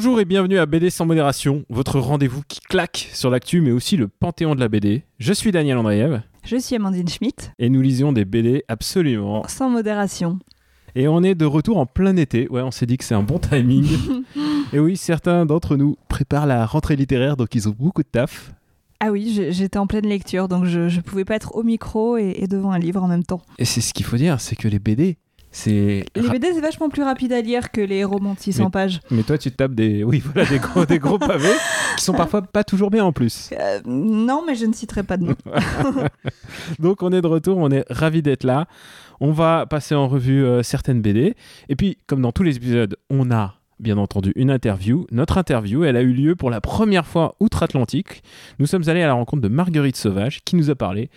Bonjour et bienvenue à BD sans modération, votre rendez-vous qui claque sur l'actu mais aussi le panthéon de la BD. Je suis Daniel Andreev Je suis Amandine Schmitt, et nous lisions des BD absolument. sans modération. Et on est de retour en plein été. Ouais, on s'est dit que c'est un bon timing. et oui, certains d'entre nous préparent la rentrée littéraire donc ils ont beaucoup de taf. Ah oui, j'étais en pleine lecture, donc je, je pouvais pas être au micro et, et devant un livre en même temps. Et c'est ce qu'il faut dire, c'est que les BD, c'est. Les BD, c'est vachement plus rapide à lire que les romans de 600 Mais- pages. Mais toi, tu te tapes des, oui, voilà, des gros, des gros pavés qui sont parfois pas toujours bien en plus. Euh, non, mais je ne citerai pas de nom. Donc on est de retour, on est ravis d'être là. On va passer en revue euh, certaines BD. Et puis, comme dans tous les épisodes, on a bien entendu une interview. Notre interview, elle a eu lieu pour la première fois outre-Atlantique. Nous sommes allés à la rencontre de Marguerite Sauvage qui nous a parlé,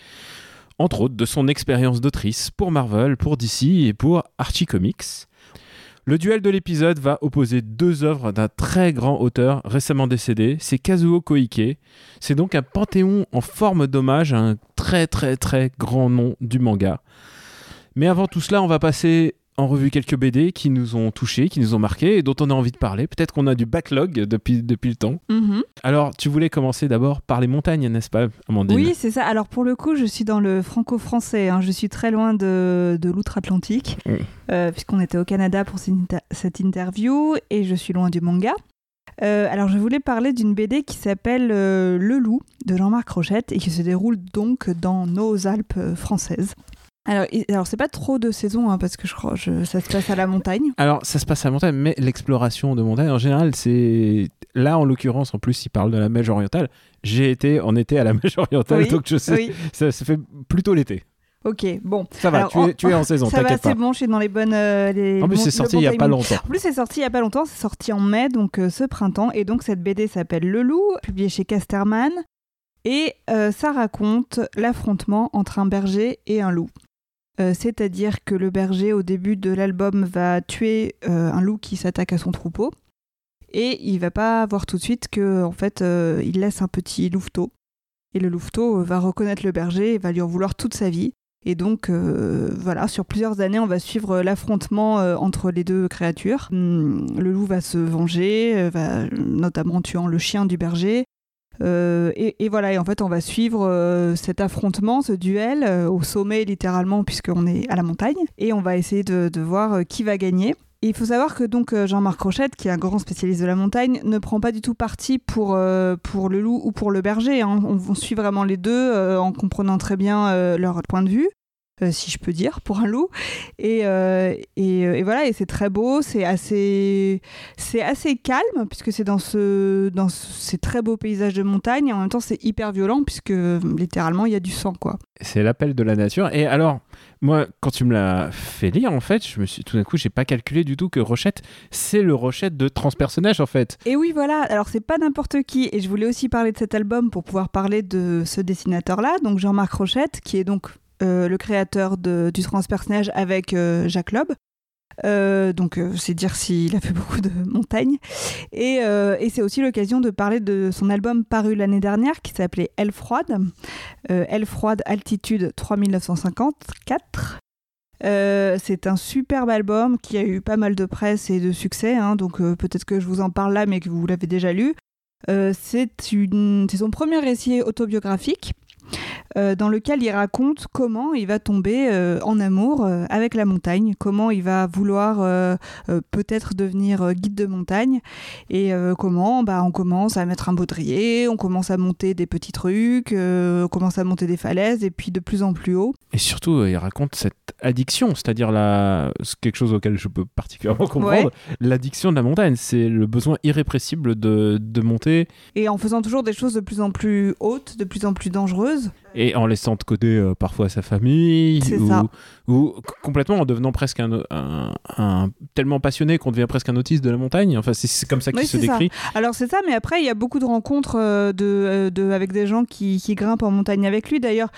entre autres, de son expérience d'autrice pour Marvel, pour DC et pour Archie Comics. Le duel de l'épisode va opposer deux œuvres d'un très grand auteur récemment décédé, c'est Kazuo Koike. C'est donc un panthéon en forme d'hommage à un très très très grand nom du manga. Mais avant tout cela, on va passer en revue quelques BD qui nous ont touchés, qui nous ont marqués et dont on a envie de parler. Peut-être qu'on a du backlog depuis, depuis le temps. Mhm. Alors, tu voulais commencer d'abord par les montagnes, n'est-ce pas, Amandine? Oui, c'est ça. Alors pour le coup, je suis dans le franco-français. hein. Je suis très loin de, de l'outre-Atlantique, Mm. euh, puisqu'on était au Canada pour cette, inter- cette interview, et je suis loin du manga. Euh, alors je voulais parler d'une BD qui s'appelle euh, Le Loup de Jean-Marc Rochette et qui se déroule donc dans nos Alpes françaises. Alors, alors c'est pas trop de saison hein, parce que je crois que ça se passe à la montagne. Alors, ça se passe à la montagne, mais l'exploration de montagne, en général, c'est... Là, en l'occurrence, en plus, il parle de la Mèche orientale. J'ai été en été à la Mèche orientale, Oui, donc je sais, Oui, ça, ça fait plutôt l'été. ok, bon. Ça va, Alors, tu, es, tu es en saison, Ça va, c'est bon, je suis dans les bonnes. euh, les En plus, c'est sorti bon il y a pas longtemps. En plus, c'est sorti il y a pas longtemps, c'est sorti en mai, donc euh, ce printemps. Et donc, cette BD s'appelle Le Loup, publiée chez Casterman. Et euh, ça raconte l'affrontement entre un berger et un loup. Euh, C'est-à-dire que le berger, au début de l'album, va tuer euh, un loup qui s'attaque à son troupeau. Et il va pas voir tout de suite que, en fait, euh, il laisse un petit louveteau. Et le louveteau va reconnaître le berger et va lui en vouloir toute sa vie. Et donc, voilà, sur plusieurs années, on va suivre l'affrontement entre les deux créatures. Hum, le loup va se venger, va, notamment en tuant le chien du berger. Euh, et, voilà, et en fait, on va suivre euh, cet affrontement, ce duel, euh, au sommet littéralement, puisqu'on est à la montagne. Et on va essayer de, voir qui va gagner. Et il faut savoir que donc Jean-Marc Rochette, qui est un grand spécialiste de la montagne, ne prend pas du tout parti pour, pour le loup ou pour le berger. hein. On, on suit vraiment les deux en comprenant très bien euh, leur point de vue. Euh, si je peux dire, pour un loup. Et, euh, et, euh, et voilà, et c'est très beau, c'est assez, c'est assez calme, puisque c'est dans, ce, dans ce- ces très beaux paysages de montagne, et en même temps c'est hyper violent, puisque littéralement il y a du sang, quoi. C'est l'appel de la nature. Et alors, moi, quand tu me l'as fait lire, en fait, je me suis tout d'un coup, j'ai pas calculé du tout que Rochette, c'est le Rochette de transpersonnage, en fait. Et oui, voilà, alors c'est pas n'importe qui, et je voulais aussi parler de cet album pour pouvoir parler de ce dessinateur-là, donc Jean-Marc Rochette, qui est donc euh, le créateur de- du transpersonnage avec euh, Jacques Loeb. Euh, donc c'est dire s'il a fait beaucoup de montagnes. Et, c'est aussi l'occasion de parler de son album paru l'année dernière qui s'appelait Elle froide. Elle froide altitude 3954. Euh, c'est un superbe album qui a eu pas mal de presse et de succès, hein, donc peut-être que je vous en parle là, mais que vous l'avez déjà lu. C'est son premier récit autobiographique euh, dans lequel il raconte comment il va tomber euh, en amour euh, avec la montagne, comment il va vouloir peut-être devenir guide de montagne et comment bah, on commence à mettre un baudrier, on commence à monter des petits trucs, on commence à monter des falaises et puis de plus en plus haut. Et surtout, il raconte cette addiction, c'est-à-dire la... quelque chose auquel je peux particulièrement comprendre. L'addiction de la montagne, c'est le besoin irrépressible de, de monter Et en faisant toujours des choses de plus en plus hautes, de plus en plus dangereuses. Et en laissant de côté euh, parfois sa famille ou, complètement en devenant presque un, un- un- tellement passionné qu'on devient presque un autiste de la montagne. Enfin, c'est- comme ça qu'il Oui, se ça. décrit. Alors c'est ça, mais après il y a beaucoup de rencontres euh, de, euh, de- avec des gens qui, qui grimpent en montagne avec lui. D'ailleurs,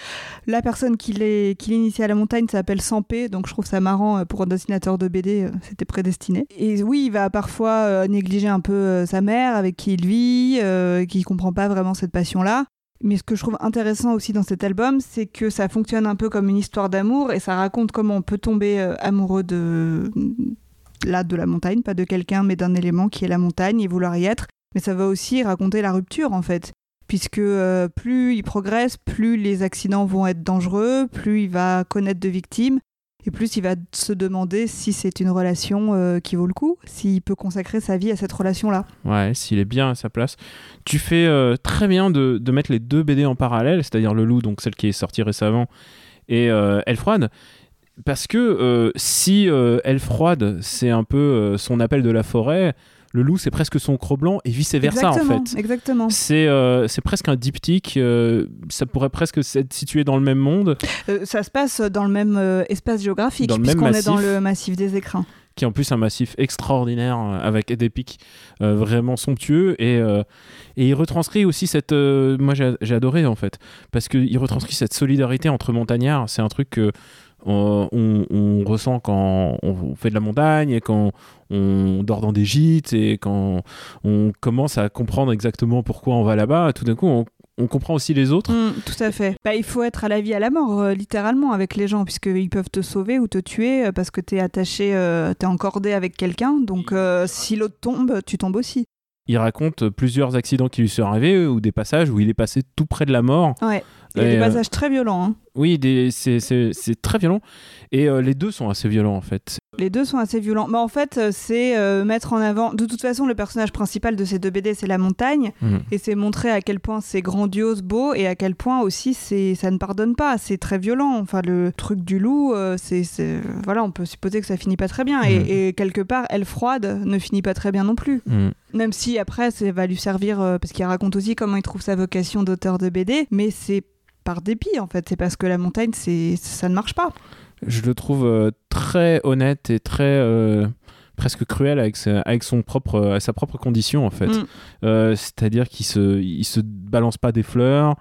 la personne qui l'initie à la montagne s'appelle Sampé, donc je trouve ça marrant euh, pour un dessinateur de BD, c'était prédestiné. Et oui, il va parfois négliger un peu sa mère avec qui il vit, qui comprend pas vraiment cette passion-là. Mais ce que je trouve intéressant aussi dans cet album, c'est que ça fonctionne un peu comme une histoire d'amour et ça raconte comment on peut tomber euh, amoureux de là de la montagne, pas de quelqu'un, mais d'un élément qui est la montagne et vouloir y être. Mais ça va aussi raconter la rupture en fait, puisque euh, plus il progresse, plus les accidents vont être dangereux, plus il va connaître de victimes, et plus il va se demander si c'est une relation euh, qui vaut le coup, s'il peut consacrer sa vie à cette relation-là. Ouais, s'il est bien à sa place. Tu fais euh, très bien de, mettre les deux BD en parallèle, c'est-à-dire Le Loup, donc celle qui est sortie récemment, et euh, Elle Froide. Parce que si Elle Froide, c'est un peu son appel de la forêt, Le Loup, c'est presque son Cro-Blanc, et vice-versa, en exactement, fait. exactement. C'est euh, c'est presque un diptyque, euh, ça pourrait presque être situé dans le même monde, Euh, ça se passe dans le même espace géographique, puisqu'on est dans le massif des écrins. Qui est en plus un massif extraordinaire euh, avec des pics euh, vraiment somptueux. Et, euh, et il retranscrit aussi cette moi j'ai adoré en fait parce qu'il retranscrit cette solidarité entre montagnards. C'est un truc que euh, on, on ressent quand on fait de la montagne et quand on dort dans des gîtes et quand on commence à comprendre exactement pourquoi on va là-bas. Tout d'un coup on, on comprend aussi les autres Mm, tout à fait. Bah, il faut être à la vie à la mort, euh, littéralement, avec les gens, puisqu'ils peuvent te sauver ou te tuer euh, parce que t'es attaché, euh, t'es encordé avec quelqu'un. Donc, euh, si l'autre tombe, tu tombes aussi. il raconte plusieurs accidents qui lui sont arrivés ou des passages où il est passé tout près de la mort Ouais. Il y a des passages très violents. hein. Oui, c'est très violent. Et les deux sont assez violents, en fait. Les deux sont assez violents. Mais en fait, euh, c'est euh, mettre en avant. De toute façon, le personnage principal de ces deux BD, c'est la montagne. Mhm. Et c'est montrer à quel point c'est grandiose, beau, et à quel point aussi c'est ça ne pardonne pas. C'est très violent. Enfin, le truc du loup, euh, c'est voilà, on peut supposer que ça finit pas très bien. Mhm. Et, et quelque part, elle froide ne finit pas très bien non plus. Mm. Même si après, ça va lui servir euh, parce qu'il raconte aussi comment il trouve sa vocation d'auteur de BD, mais c'est par dépit en fait. C'est parce que la montagne, c'est ça ne marche pas. Je le trouve euh, très honnête et très euh, presque cruel avec sa, avec son propre, euh, sa propre condition, en fait. Mm. Euh, C'est-à-dire qu'il se, il se balance pas des fleurs.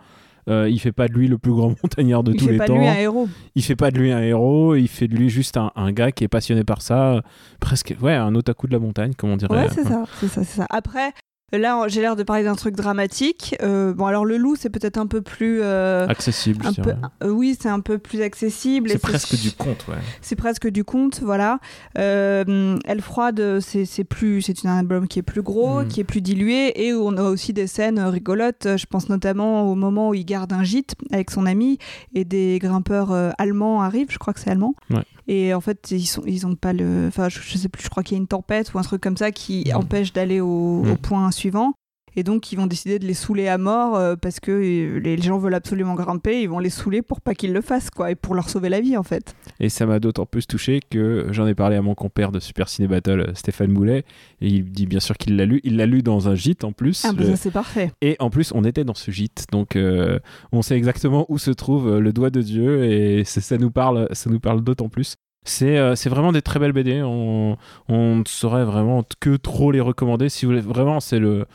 euh, il fait pas de lui le plus grand montagnard de il tous fait les pas temps. de lui un héros. Il fait pas de lui un héros. Il fait de lui juste un, un gars qui est passionné par ça. Presque, ouais, un otaku de la montagne, comme on dirait. Ouais, c'est ça, c'est ça, c'est ça. Après, là, j'ai l'air de parler d'un truc dramatique. Euh, bon, alors le loup, c'est peut-être un peu plus. euh, Accessible, un je peu, euh, oui, c'est un peu plus accessible. C'est presque du conte, ouais. C'est presque du conte, voilà. Elle froide, c'est plus, c'est un album qui est plus gros, Mm. qui est plus dilué, et où on a aussi des scènes rigolotes. Je pense notamment au moment où il garde un gîte avec son ami et des grimpeurs allemands arrivent. Je crois que c'est allemand. Ouais. Et en fait, ils sont, ils ont pas le, enfin, je, je sais plus. Je crois qu'il y a une tempête ou un truc comme ça qui Mm. empêche d'aller au, Mm. au point suivant. Et donc, ils vont décider de les saouler à mort euh, parce que euh, les gens veulent absolument grimper. Ils vont les saouler pour pas qu'ils le fassent, quoi, et pour leur sauver la vie, en fait. Et ça m'a d'autant plus touché que j'en ai parlé à mon compère de Super Ciné Battle, euh, Stéphane Moulet, et il dit bien sûr qu'il l'a lu. Il l'a lu dans un gîte en plus. Ah, bah, ça, c'est parfait. et en plus, on était dans ce gîte, donc euh, on sait exactement où se trouve le doigt de Dieu, et ça nous parle, ça nous parle d'autant plus. C'est euh, vraiment des très belles BD. On, on ne saurait vraiment que trop les recommander. Si vous voulez, vraiment, c'est le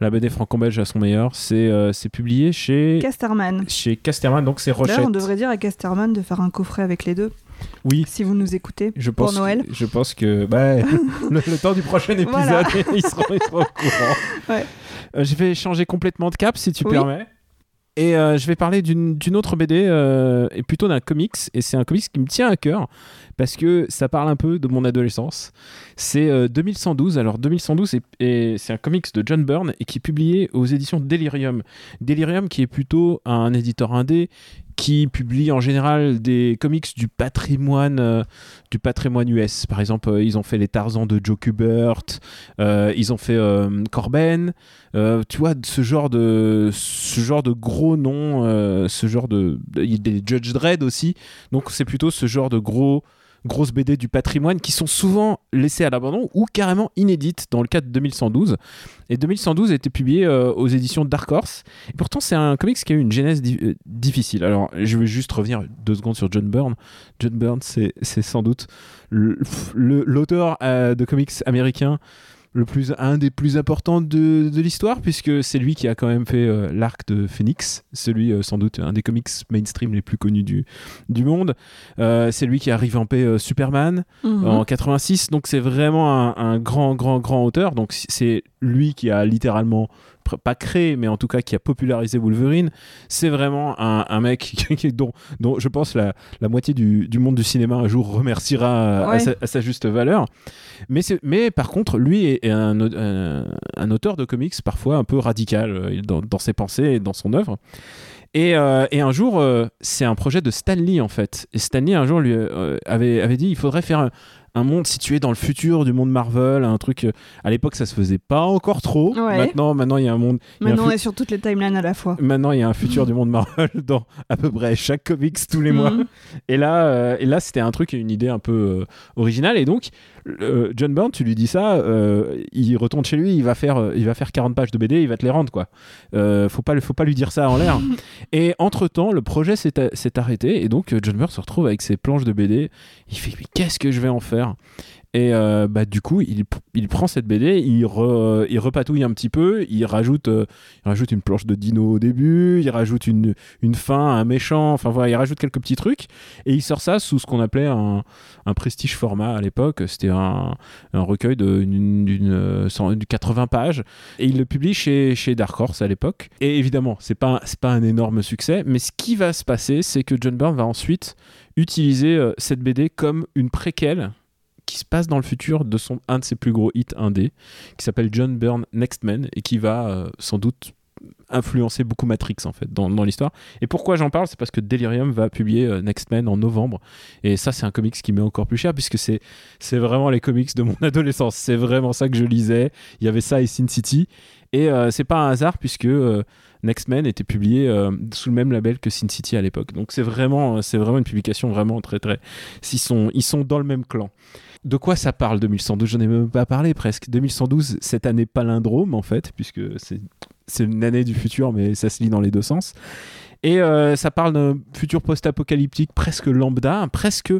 la BD franco-belge à son meilleur. C'est euh, c'est publié chez Casterman. chez Casterman, donc c'est Rochette. On devrait dire à Casterman de faire un coffret avec les deux, Oui, si vous nous écoutez, Je pour pense, Noël. Je pense que bah, le, le temps du prochain épisode, Voilà. ils, seront, ils seront au courant. Ouais. Euh, je vais changer complètement de cap si tu Oui. permets. Et euh, je vais parler d'une autre BD euh, et plutôt d'un comics. Et c'est un comics qui me tient à cœur parce que ça parle un peu de mon adolescence. C'est euh, 2112. Alors 2112, est- est- c'est un comics de John Byrne et qui est publié aux éditions Delirium. Delirium qui est plutôt un éditeur indé qui publie en général des comics du patrimoine euh, du patrimoine US. Par exemple, euh, ils ont fait les Tarzans de Joe Kubert, euh, ils ont fait Corben, tu vois, ce genre de, ce genre de gros noms, ce genre de, des Judge Dredd aussi. Donc c'est plutôt ce genre de gros grosses BD du patrimoine qui sont souvent laissées à l'abandon ou carrément inédites dans le cas de 2112. Et 2112 a été publié euh, aux éditions Dark Horse. Et pourtant, c'est un comics qui a eu une genèse euh, difficile. Alors, je vais juste revenir deux secondes sur John Byrne. John Byrne, c'est sans doute l'auteur euh, de comics américain le plus, un des plus importants de, de l'histoire, puisque c'est lui qui a quand même fait euh, l'arc de Phoenix, celui euh, sans doute un des comics mainstream les plus connus du, du monde. Euh, c'est lui qui a revampé Superman Mhm. en 86, donc c'est vraiment un, un grand, grand, grand auteur. Donc c'est lui qui a littéralement pas créé, mais en tout cas qui a popularisé Wolverine, c'est vraiment un, mec dont, dont je pense la, la moitié du, du, monde du cinéma un jour remerciera à, sa, juste valeur. Mais, mais par contre, lui est, un, un, auteur de comics parfois un peu radical euh, dans, dans ses pensées et dans son œuvre. Et, euh, et, un jour, euh, c'est un projet de Stanley en fait. Et Stanley un jour lui avait, avait dit il faudrait faire un, un monde situé dans le futur du monde Marvel, un truc. Euh, à l'époque, ça se faisait pas encore trop. Maintenant, maintenant, il y a un monde. Maintenant, on est sur toutes les timelines à la fois. Maintenant, il y a un futur du monde Marvel dans à peu près chaque comics tous les mois. Mhm. Et là, euh, et là, c'était un truc, une idée un peu euh, originale. Et donc, John Byrne, tu lui dis ça, il retourne chez lui, il va faire, il va faire 40 pages de BD, il va te les rendre, quoi. faut pas, faut pas lui dire ça en l'air. et entre temps, le projet s'est arrêté, et donc John Byrne se retrouve avec ses planches de BD. Il fait, mais qu'est-ce que je vais en faire? Et euh, bah, du coup, il, prend cette BD, il, il repatouille un petit peu, il rajoute, euh, il rajoute une planche de dino au début, il rajoute une, une fin, un méchant, enfin voilà, il rajoute quelques petits trucs, et il sort ça sous ce qu'on appelait un, un, prestige format à l'époque. C'était un, un, recueil de d'une, 80 pages, et il le publie chez, chez Dark Horse à l'époque. Et évidemment, c'est pas, pas un énorme succès, mais ce qui va se passer, c'est que John Byrne va ensuite utiliser euh, cette BD comme une préquelle qui se passe dans le futur de son, un de ses plus gros hits indé, qui s'appelle John Byrne Next Man, et qui va euh, sans doute influencer beaucoup Matrix en fait dans, l'histoire. Et pourquoi j'en parle? C'est parce que Delirium va publier euh, Next Man en novembre. Et ça, c'est un comics qui m'est encore plus cher puisque c'est, vraiment les comics de mon adolescence. C'est vraiment ça que je lisais. Il y avait ça et Sin City. Et euh, c'est pas un hasard puisque Next Man était publié sous le même label que Sin City à l'époque. Donc c'est vraiment, vraiment une publication vraiment très très. Ils sont, ils sont dans le même clan de quoi ça parle 2112 J'en ai même pas parlé presque. 2112, cette année palindrome en fait, puisque c'est une année du futur, mais ça se lit dans les deux sens. Et euh, ça parle d'un futur post-apocalyptique presque lambda, presque,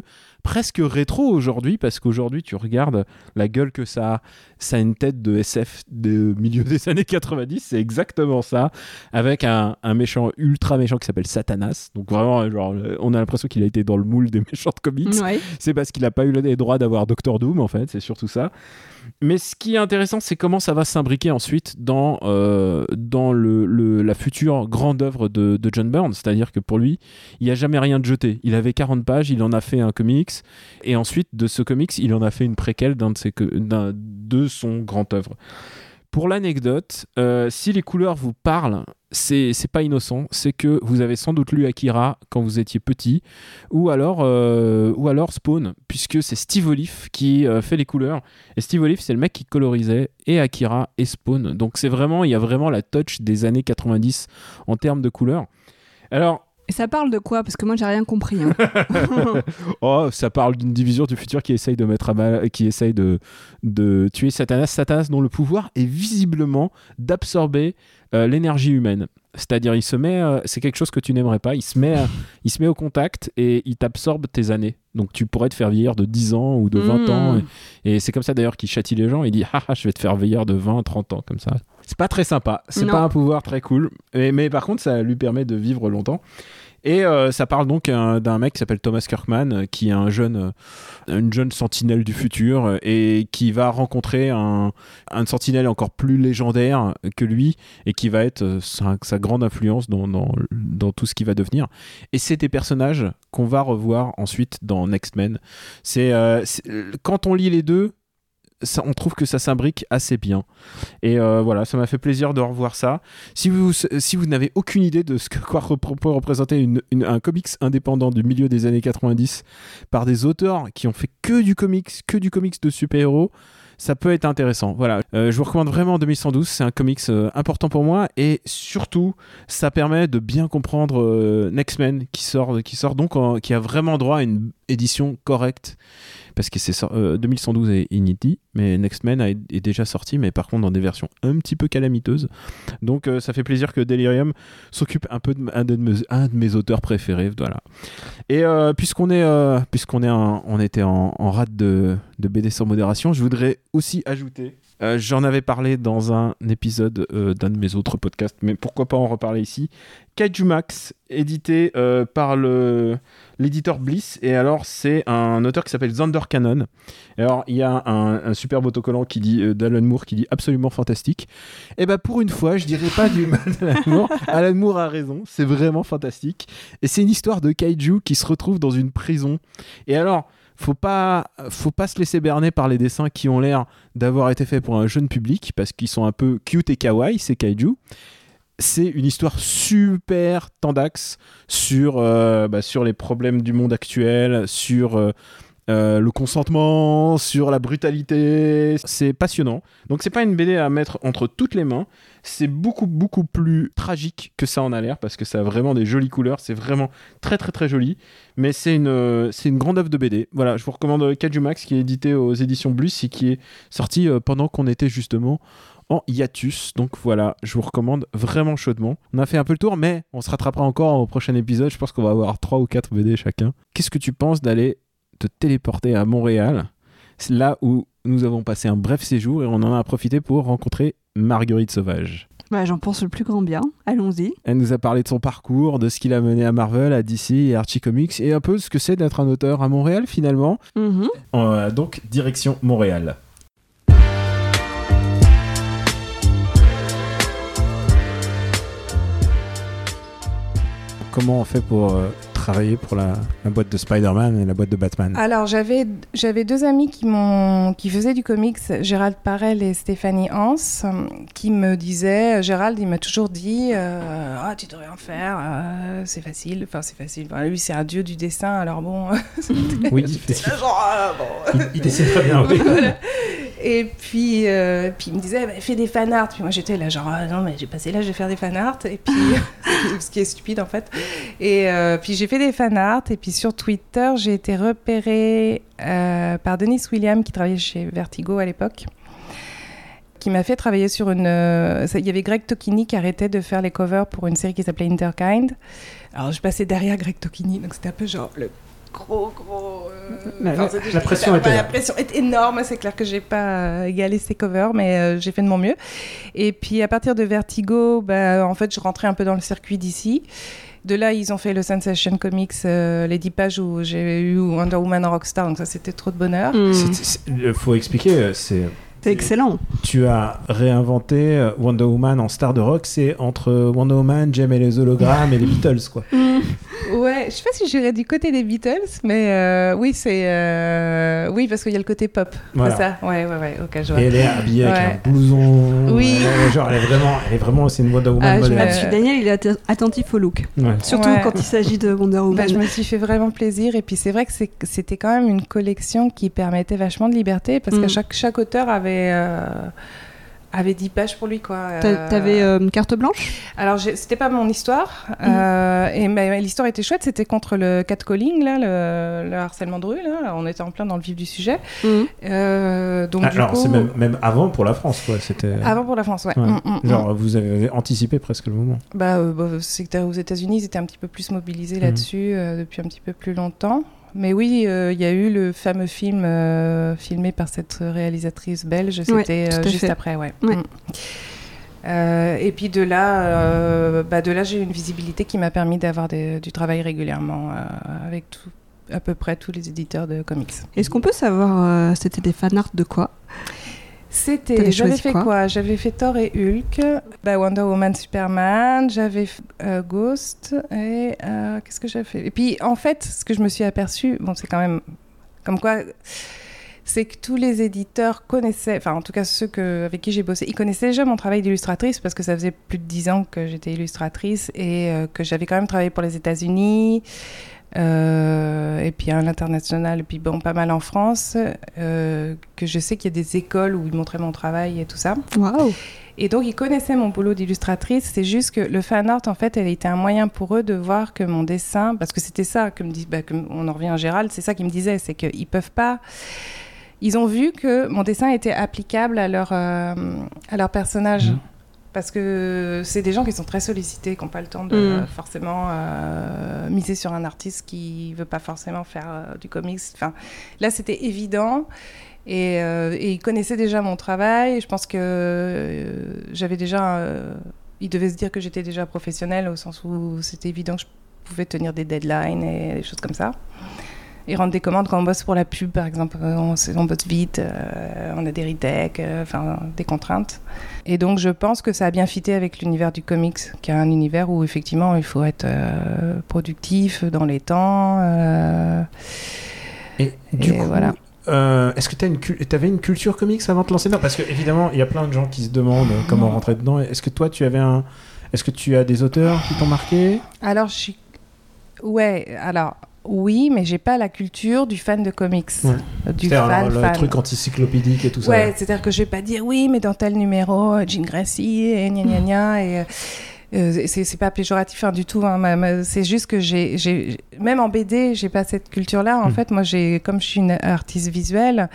presque rétro aujourd'hui, parce qu'aujourd'hui, tu regardes la gueule que ça a. Ça a une tête de SF de milieu des années 90, c'est exactement ça, avec un, méchant ultra méchant qui s'appelle Satanas. Donc vraiment, genre, on a l'impression qu'il a été dans le moule des méchants de comics. C'est parce qu'il n'a pas eu les droits d'avoir Doctor Doom, en fait, c'est surtout ça. Mais ce qui est intéressant, c'est comment ça va s'imbriquer ensuite dans, euh, dans le, la future grande œuvre de, de John Byrne. C'est-à-dire que pour lui, il n'y a jamais rien de jeté. Il avait 40 pages, il en a fait un comics, et ensuite de ce comics, il en a fait une préquelle d'un de, ses, son grand œuvre. Pour l'anecdote, euh, si les couleurs vous parlent, c'est pas innocent, c'est que vous avez sans doute lu Akira quand vous étiez petit, ou alors, euh, ou alors Spawn, puisque c'est Steve Olive qui euh, fait les couleurs. Et Steve Olive, c'est le mec qui colorisait et Akira et Spawn. Donc c'est vraiment, il y a vraiment la touch des années 90 en termes de couleurs. Alors, et ça parle de quoi? Parce que moi, j'ai rien compris. Hein. oh, ça parle d'une division du futur qui essaye de mettre à mal, qui essaye de, tuer Satanas. Satanas dont le pouvoir est visiblement d'absorber euh, l'énergie humaine. C'est-à-dire, il se met, euh, c'est quelque chose que tu n'aimerais pas. Il se met, il se met au contact et il t'absorbe tes années. Donc, tu pourrais te faire vieillir de 10 ans ou de 20 ans. Hmm. Et, c'est comme ça d'ailleurs qu'il châtie les gens. Il dit, ah, ah, je vais te faire vieillir de 20, 30 ans comme ça. C'est pas très sympa. C'est pas un pouvoir très cool. mais par contre, ça lui permet de vivre longtemps. Et euh, ça parle donc euh, d'un mec qui s'appelle Thomas Kirkman, euh, qui est un jeune, une jeune sentinelle du futur et qui va rencontrer un, un sentinelle encore plus légendaire que lui et qui va être sa, grande influence dans, dans, tout ce qui va devenir. Et c'est des personnages qu'on va revoir ensuite dans Next Men. Quand on lit les deux, on trouve que ça s'imbrique assez bien. Et euh, voilà, ça m'a fait plaisir de revoir ça. Si vous, n'avez aucune idée de ce que quoi peut représenter un comics indépendant du milieu des années 90 par des auteurs qui ont fait que du comics, que du comics de super-héros, ça peut être intéressant. Voilà, euh, je vous recommande vraiment 2112, c'est un comics euh, important pour moi et surtout ça permet de bien comprendre Next Men qui sort, qui sort donc qui a vraiment droit à une édition correcte parce que c'est 2112 est inédit, mais Next Men est déjà sorti, mais par contre dans des versions un petit peu calamiteuses. Donc euh, ça fait plaisir que Delirium s'occupe un peu de, un, de mes, auteurs préférés, voilà. Et euh, puisqu'on est, euh, puisqu'on est, on était en, en rate de, de BD sans modération, je voudrais aussi ajouter Euh, J'en avais parlé dans un épisode euh, d'un de mes autres podcasts, mais pourquoi pas en reparler ici. Kaiju Max, édité euh, par le l'éditeur Bliss, et alors c'est un auteur qui s'appelle Zander Cannon. Et alors il y a un, un superbe autocollant qui dit euh, d'Alan Moore qui dit absolument fantastique. Et ben pour une fois, je dirais pas du mal d'Alan Moore. Alan Moore a raison, c'est vraiment fantastique. Et c'est une histoire de kaiju qui se retrouve dans une prison. Et alors faut pas, faut pas se laisser berner par les dessins qui ont l'air d'avoir été faits pour un jeune public parce qu'ils sont un peu cute et kawaii, ces kaiju. C'est une histoire super tendax sur, euh, bah, sur les problèmes du monde actuel, sur euh, euh, le consentement, sur la brutalité. C'est passionnant. Donc c'est pas une BD à mettre entre toutes les mains. C'est beaucoup beaucoup plus tragique que ça en a l'air parce que ça a vraiment des jolies couleurs. C'est vraiment très très très joli. Mais c'est une euh, c'est une grande œuvre de BD. Voilà, je vous recommande Kaiju Max qui est édité aux éditions Blus et qui est sorti euh, pendant qu'on était justement en hiatus. Donc voilà, je vous recommande vraiment chaudement. On a fait un peu le tour, mais on se rattrapera encore au prochain épisode. Je pense qu'on va avoir 3 ou 4 BD chacun. Qu'est-ce que tu penses d'aller te téléporter à Montréal là où nous avons passé un bref séjour et on en a profité pour rencontrer Marguerite Sauvage. Bah, J'en pense le plus grand bien. Allons-y. Elle nous a parlé de son parcours, de ce qu'il a mené à Marvel, à DC et Archie Comics, et un peu ce que c'est d'être un auteur à Montréal finalement. Mhm. Euh, donc, direction Montréal. Comment on fait pour euh, travailler pour la, la boîte de Spider-Man et la boîte de Batman Alors j'avais j'avais deux amis qui m'ont qui faisaient du comics, Gérald Parel et Stéphanie Hans, qui me disaient Gérald il m'a toujours dit euh, ah tu devrais en faire, euh, c'est facile, enfin c'est facile. Enfin, lui c'est un dieu du dessin alors bon. Oui, là, genre, ah, bon. il, il dessine très bien. oui. Voilà. Et puis, euh, puis il me disait, bah, fais des fanarts. Puis moi j'étais là, genre, ah, non, mais j'ai passé l'âge de faire des fanarts. Et puis, ce qui est stupide en fait. Et euh, puis j'ai fait des fanarts. Et puis sur Twitter, j'ai été repérée euh, par Denis William qui travaillait chez Vertigo à l'époque. Qui m'a fait travailler sur une. Il y avait Greg Tokini qui arrêtait de faire les covers pour une série qui s'appelait Interkind. Alors je passais derrière Greg Tokini, donc c'était un peu genre le gros, gros. euh, La- la- c'était- la pression était ouais, là. La pression est énorme. C'est clair que j'ai pas euh, égalé ses covers, mais euh, j'ai fait de mon mieux. Et puis à partir de Vertigo, bah, en fait, je rentrais un peu dans le circuit d'ici. De là, ils ont fait le Sensation Comics, euh, les 10 pages où j'ai eu Wonder Woman en Rockstar, donc ça c'était trop de bonheur. C'est- euh, faut expliquer, c'est C'est excellent. tu as réinventé euh, Wonder Woman en star de rock, c'est entre Wonder Woman, Jem et les hologrammes et les Beatles quoi. Ouais, je sais pas si j'irais du côté des Beatles, mais euh, oui, c'est. euh, Oui, parce qu'il y a le côté pop. Voilà. C'est ça Ouais, ouais, ouais, ok, je vois. Et elle est habillée avec un blouson. Oui. Genre, elle est vraiment, elle est vraiment, c'est une Wonder Woman Ah, me- Daniel, il est atte- attentif au look. Ouais. Surtout Ouais. quand il s'agit de Wonder Woman. Bah, je me suis fait vraiment plaisir et puis c'est vrai que c'était quand même une collection qui permettait vachement de liberté parce que Mm. chaque, chaque auteur avait, euh, avait 10 pages pour lui. quoi. Euh, T'avais euh, carte blanche? Alors c'était pas mon histoire Mm. euh, et mais l'histoire était chouette, c'était contre le catcalling, là, le, le harcèlement de rue, là. on était en plein dans le vif du sujet. Euh, donc Ah, du Alors coup, c'est même, même avant pour la France quoi. C'était. avant pour la France, ouais. Ouais. Mm, mm, mm. Genre vous avez anticipé presque le moment. Bah, euh, bah, c'est que aux États-Unis, ils étaient un petit peu plus mobilisés Mhm. là-dessus euh, depuis un petit peu plus longtemps. Mais oui, euh, il y a eu le fameux film euh, filmé par cette réalisatrice belge. C'était euh, juste fait. après, ouais. Ouais. Mm. Euh, et puis de là, euh, bah, de là, j'ai eu une visibilité qui m'a permis d'avoir du travail régulièrement euh, avec tout, à peu près tous les éditeurs de comics. Est-ce qu'on peut savoir, c'était des fanarts de quoi? C'était, j'avais fait quoi quoi, J'avais fait Thor et Hulk, bah, Wonder Woman, Superman, j'avais euh, Ghost et euh, qu'est-ce que j'avais fait? Et puis en fait, ce que je me suis aperçu, bon, c'est quand même comme quoi, c'est que tous les éditeurs connaissaient, enfin en tout cas ceux que, avec qui j'ai bossé, ils connaissaient déjà mon travail d'illustratrice parce que ça faisait plus de dix ans que j'étais illustratrice et euh, que j'avais quand même travaillé pour les États-Unis. Euh, et puis à l'international, et puis bon, pas mal en France, euh, que je sais qu'il y a des écoles où ils montraient mon travail et tout ça. Waouh Et donc, ils connaissaient mon boulot d'illustratrice. C'est juste que le fan art, en fait, elle était un moyen pour eux de voir que mon dessin, parce que c'était ça que me dit, bah, que on en revient à Gérald, c'est ça qu'il me disait, c'est qu'ils peuvent pas. Ils ont vu que mon dessin était applicable à leur, euh, à leur personnage. Mhm. Parce que c'est des gens qui sont très sollicités, qui n'ont pas le temps de euh, forcément euh, miser sur un artiste qui veut pas forcément faire euh, du comics. Enfin, là, c'était évident. Et, euh, et il connaissait déjà mon travail. Je pense que j'avais déjà. euh, il devait se dire que j'étais déjà professionnelle au sens où c'était évident que je pouvais tenir des deadlines et des choses comme ça. Et rendre des commandes quand on bosse pour la pub, par exemple. Euh, On, on bosse vite, euh, on a des retakes, euh, enfin des contraintes. Et donc je pense que ça a bien fité avec l'univers du comics, qui est un univers où effectivement il faut être euh, productif dans les temps. Et du Et coup, voilà. euh, est-ce que tu avais une culture comics avant de te lancer dedans? Parce que évidemment, il y a plein de gens qui se demandent comment rentrer dedans. Est-ce que toi, tu avais un. Est-ce que tu as des auteurs qui t'ont marqué? Alors, je suis. Ouais, alors, oui, mais j'ai pas la culture du fan de comics. Ouais. Euh, Du fan, alors, le fan. truc encyclopédique et tout ça. Ouais, c'est-à-dire que je vais pas dire oui, mais dans tel numéro, euh, Jean Gracie, et gna gna gna, et. Euh, c'est pas péjoratif hein, du tout, hein, c'est juste que j'ai, même en BD, j'ai pas cette culture-là. En Mm. fait, moi, j'ai, comme je suis une artiste visuelle,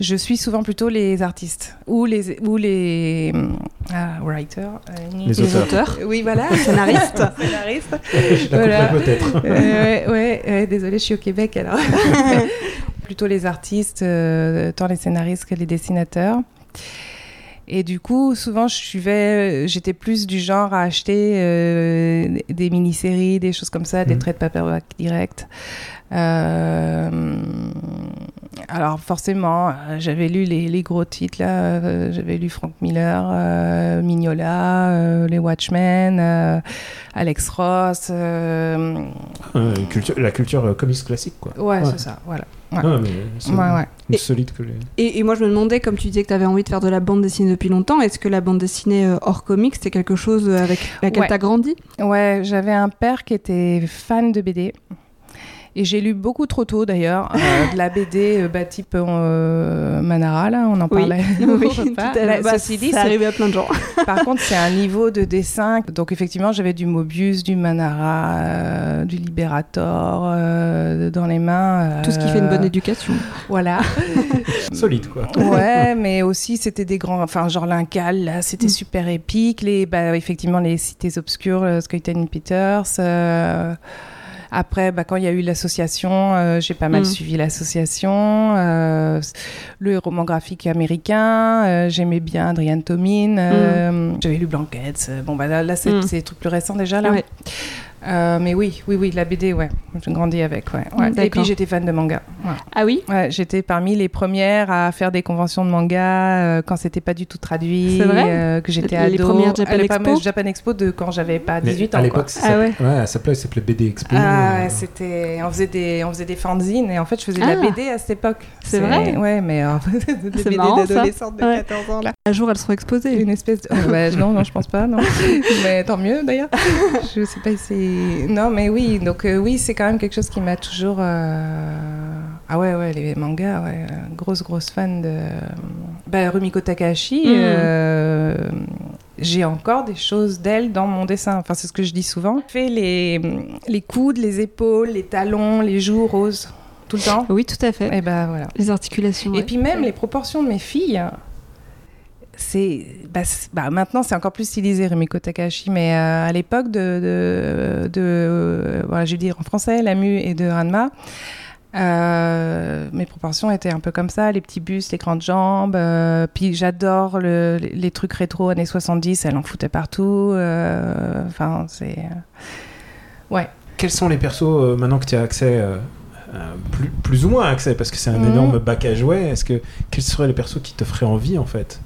je suis souvent plutôt les artistes ou les ou les hum, ah, writers, euh, Les Les auteurs. auteurs. Oui, voilà, Scénaristes. scénaristes. Voilà. peut-être. Euh, ouais, ouais, ouais, désolée, je suis au Québec alors. Plutôt les artistes, euh, tant les scénaristes que les dessinateurs. Et du coup, souvent, je suivais, j'étais plus du genre à acheter euh, des mini-séries, des choses comme ça, des Mhm. traits de paperback direct. Euh, alors forcément, euh, j'avais lu les, les gros titres là, euh, j'avais lu Frank Miller, euh, Mignola, euh, les Watchmen, euh, Alex Ross. euh, Euh, culture- la culture euh, comics classique, quoi. ouais, Ouais. c'est ça, voilà. Ouais. Mais c'est Ouais, ouais. une Et- solide que les... Et, et moi, je me demandais, comme tu disais que tu avais envie de faire de la bande dessinée depuis longtemps, est-ce que la bande dessinée euh, hors comics, c'était quelque chose euh, avec laquelle Ouais. tu as grandi? Ouais, j'avais un père qui était fan de BD. Et j'ai lu beaucoup trop tôt d'ailleurs, euh, de la BD euh, bah, type euh, Manara, là, on en Oui. parlait. Oui, tout à fait. Bah, Bah, ceci dit, ça arrivait à plein de gens. Par contre, c'est un niveau de dessin. Donc, effectivement, j'avais du Mobius, du Manara, euh, du Liberator euh, dans les mains. Tout ce qui fait une bonne éducation. Voilà. solide, quoi. ouais, mais aussi, c'était des grands. Enfin, genre l'Incal, là, c'était Mm. super épique. Les, bah, effectivement, les cités obscures, euh, Skeuten Peters. euh, Après, bah, quand il y a eu l'association, euh, j'ai pas mal Mm. suivi l'association. euh, le roman graphique américain, euh, j'aimais bien Adrian Tomin. euh, J'avais lu Blankets. euh, Bon, bah, là, là, c'est Mm. des trucs plus récents déjà. Là. Ouais. Euh, mais oui, oui, oui, la BD, ouais. J'ai grandi avec, ouais. ouais. Et puis, j'étais fan de manga. Ouais. Ah oui? Ouais, j'étais parmi les premières à faire des conventions de manga euh, quand c'était pas du tout traduit. C'est vrai? euh, que j'étais Les ado. premières Japan Ah, les Expo? Japan Expo de quand j'avais pas Mais 18 ans. à l'époque, ça Ah s'appelait ouais. ouais, ça s'appelait- BD Expo. Ah, euh, ouais, c'était, on faisait des, on faisait des fanzines et en fait je faisais de Ah. la BD à cette époque. C'est vrai? Ouais, mais euh, des C'est BD marrant, ça. d'adolescentes de Ouais. 14 ans là. Un jour, elles seront exposées. Une espèce de... oh, bah, non, non, je pense pas, non. mais tant mieux d'ailleurs. Je sais pas si c'est... Non, mais oui, donc euh, oui, c'est quand même quelque chose qui m'a toujours... euh, Ah ouais, ouais, les mangas, ouais. euh, Grosse, grosse fan de... Bah, Rumiko Takahashi, Mm. euh, j'ai encore des choses d'elle dans mon dessin. Enfin, c'est ce que je dis souvent. Je fais les, les coudes, les épaules, les talons, les joues roses, tout le temps. Oui, tout à fait. Et ben voilà. Les articulations. Et ouais. puis même les proportions de mes filles, c'est bah, bah, maintenant c'est encore plus stylisé Rumiko Takahashi, mais euh, à l'époque de, de, de euh, voilà, je vais dire en français, Lamu et de Ranma. euh, mes proportions étaient un peu comme ça, les petits bustes, les grandes jambes. euh, puis j'adore le- les, les trucs rétro années 70, elle en foutait partout. euh, Enfin, c'est. Ouais. Quels sont les persos maintenant que tu as accès plus, plus ou moins accès parce que c'est un Mhm. énorme bac à jouets Est-ce que quels seraient les persos qui te feraient envie en fait?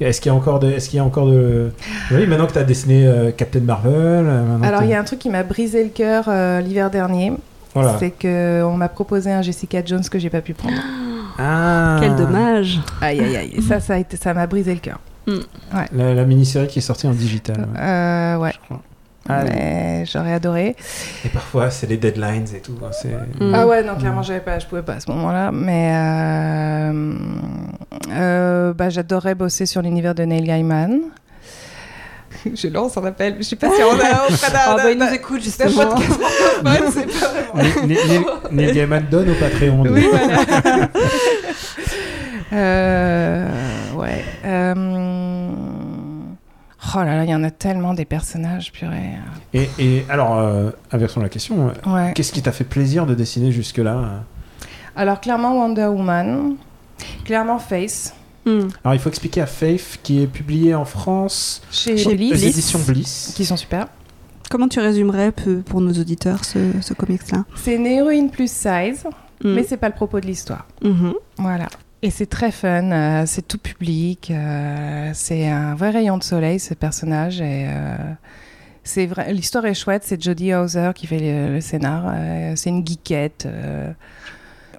Est-ce qu'il y a encore de est-ce qu'il y a encore de oui maintenant que tu as dessiné euh, Captain Marvel euh, Alors il y a un truc qui m'a brisé le cœur euh, l'hiver dernier. voilà C'est que on m'a proposé un Jessica Jones que j'ai pas pu prendre. ah Quel dommage. Aïe aïe aïe. Ça, ça a été, ça m'a brisé le cœur. la, la mini-série qui est sortie en digital ouais, Euh, ouais. je crois. Ah, Mais j'aurais adoré. et parfois c'est les deadlines et tout hein, c'est Mm. Ah ouais, non, clairement, j'avais pas, je pouvais pas à ce moment-là. Mais euh, bah, j'adorerais bosser sur l'univers de Neil Gaiman. Je lance un appel. Je sais pas si on a d'un- Ah bah, il nous écoute justement. Neil- Gaiman donne au Patreon Oui, voilà. Euh, ouais. Euh, Oh là là, il y en a tellement des personnages, purée. et, et alors euh, inversons la question euh, Ouais. qu'est-ce qui t'a fait plaisir de dessiner jusque là Alors clairement Wonder Woman. Clairement Face. Hmm. Alors il faut expliquer à Faith qui est publié en France Chez, Chez Bliss, les éditions Bliss. Qui sont super. Comment tu résumerais peu pour nos auditeurs ce, ce comics-là C'est une héroïne plus size, Hmm. mais c'est pas le propos de l'histoire. Mhm. Voilà. Et c'est très fun, euh, c'est tout public, euh, c'est un vrai rayon de soleil ce personnage et euh, c'est vrai. L'histoire est chouette, c'est Jodie Hauser qui fait le, le scénar, euh, c'est une geekette.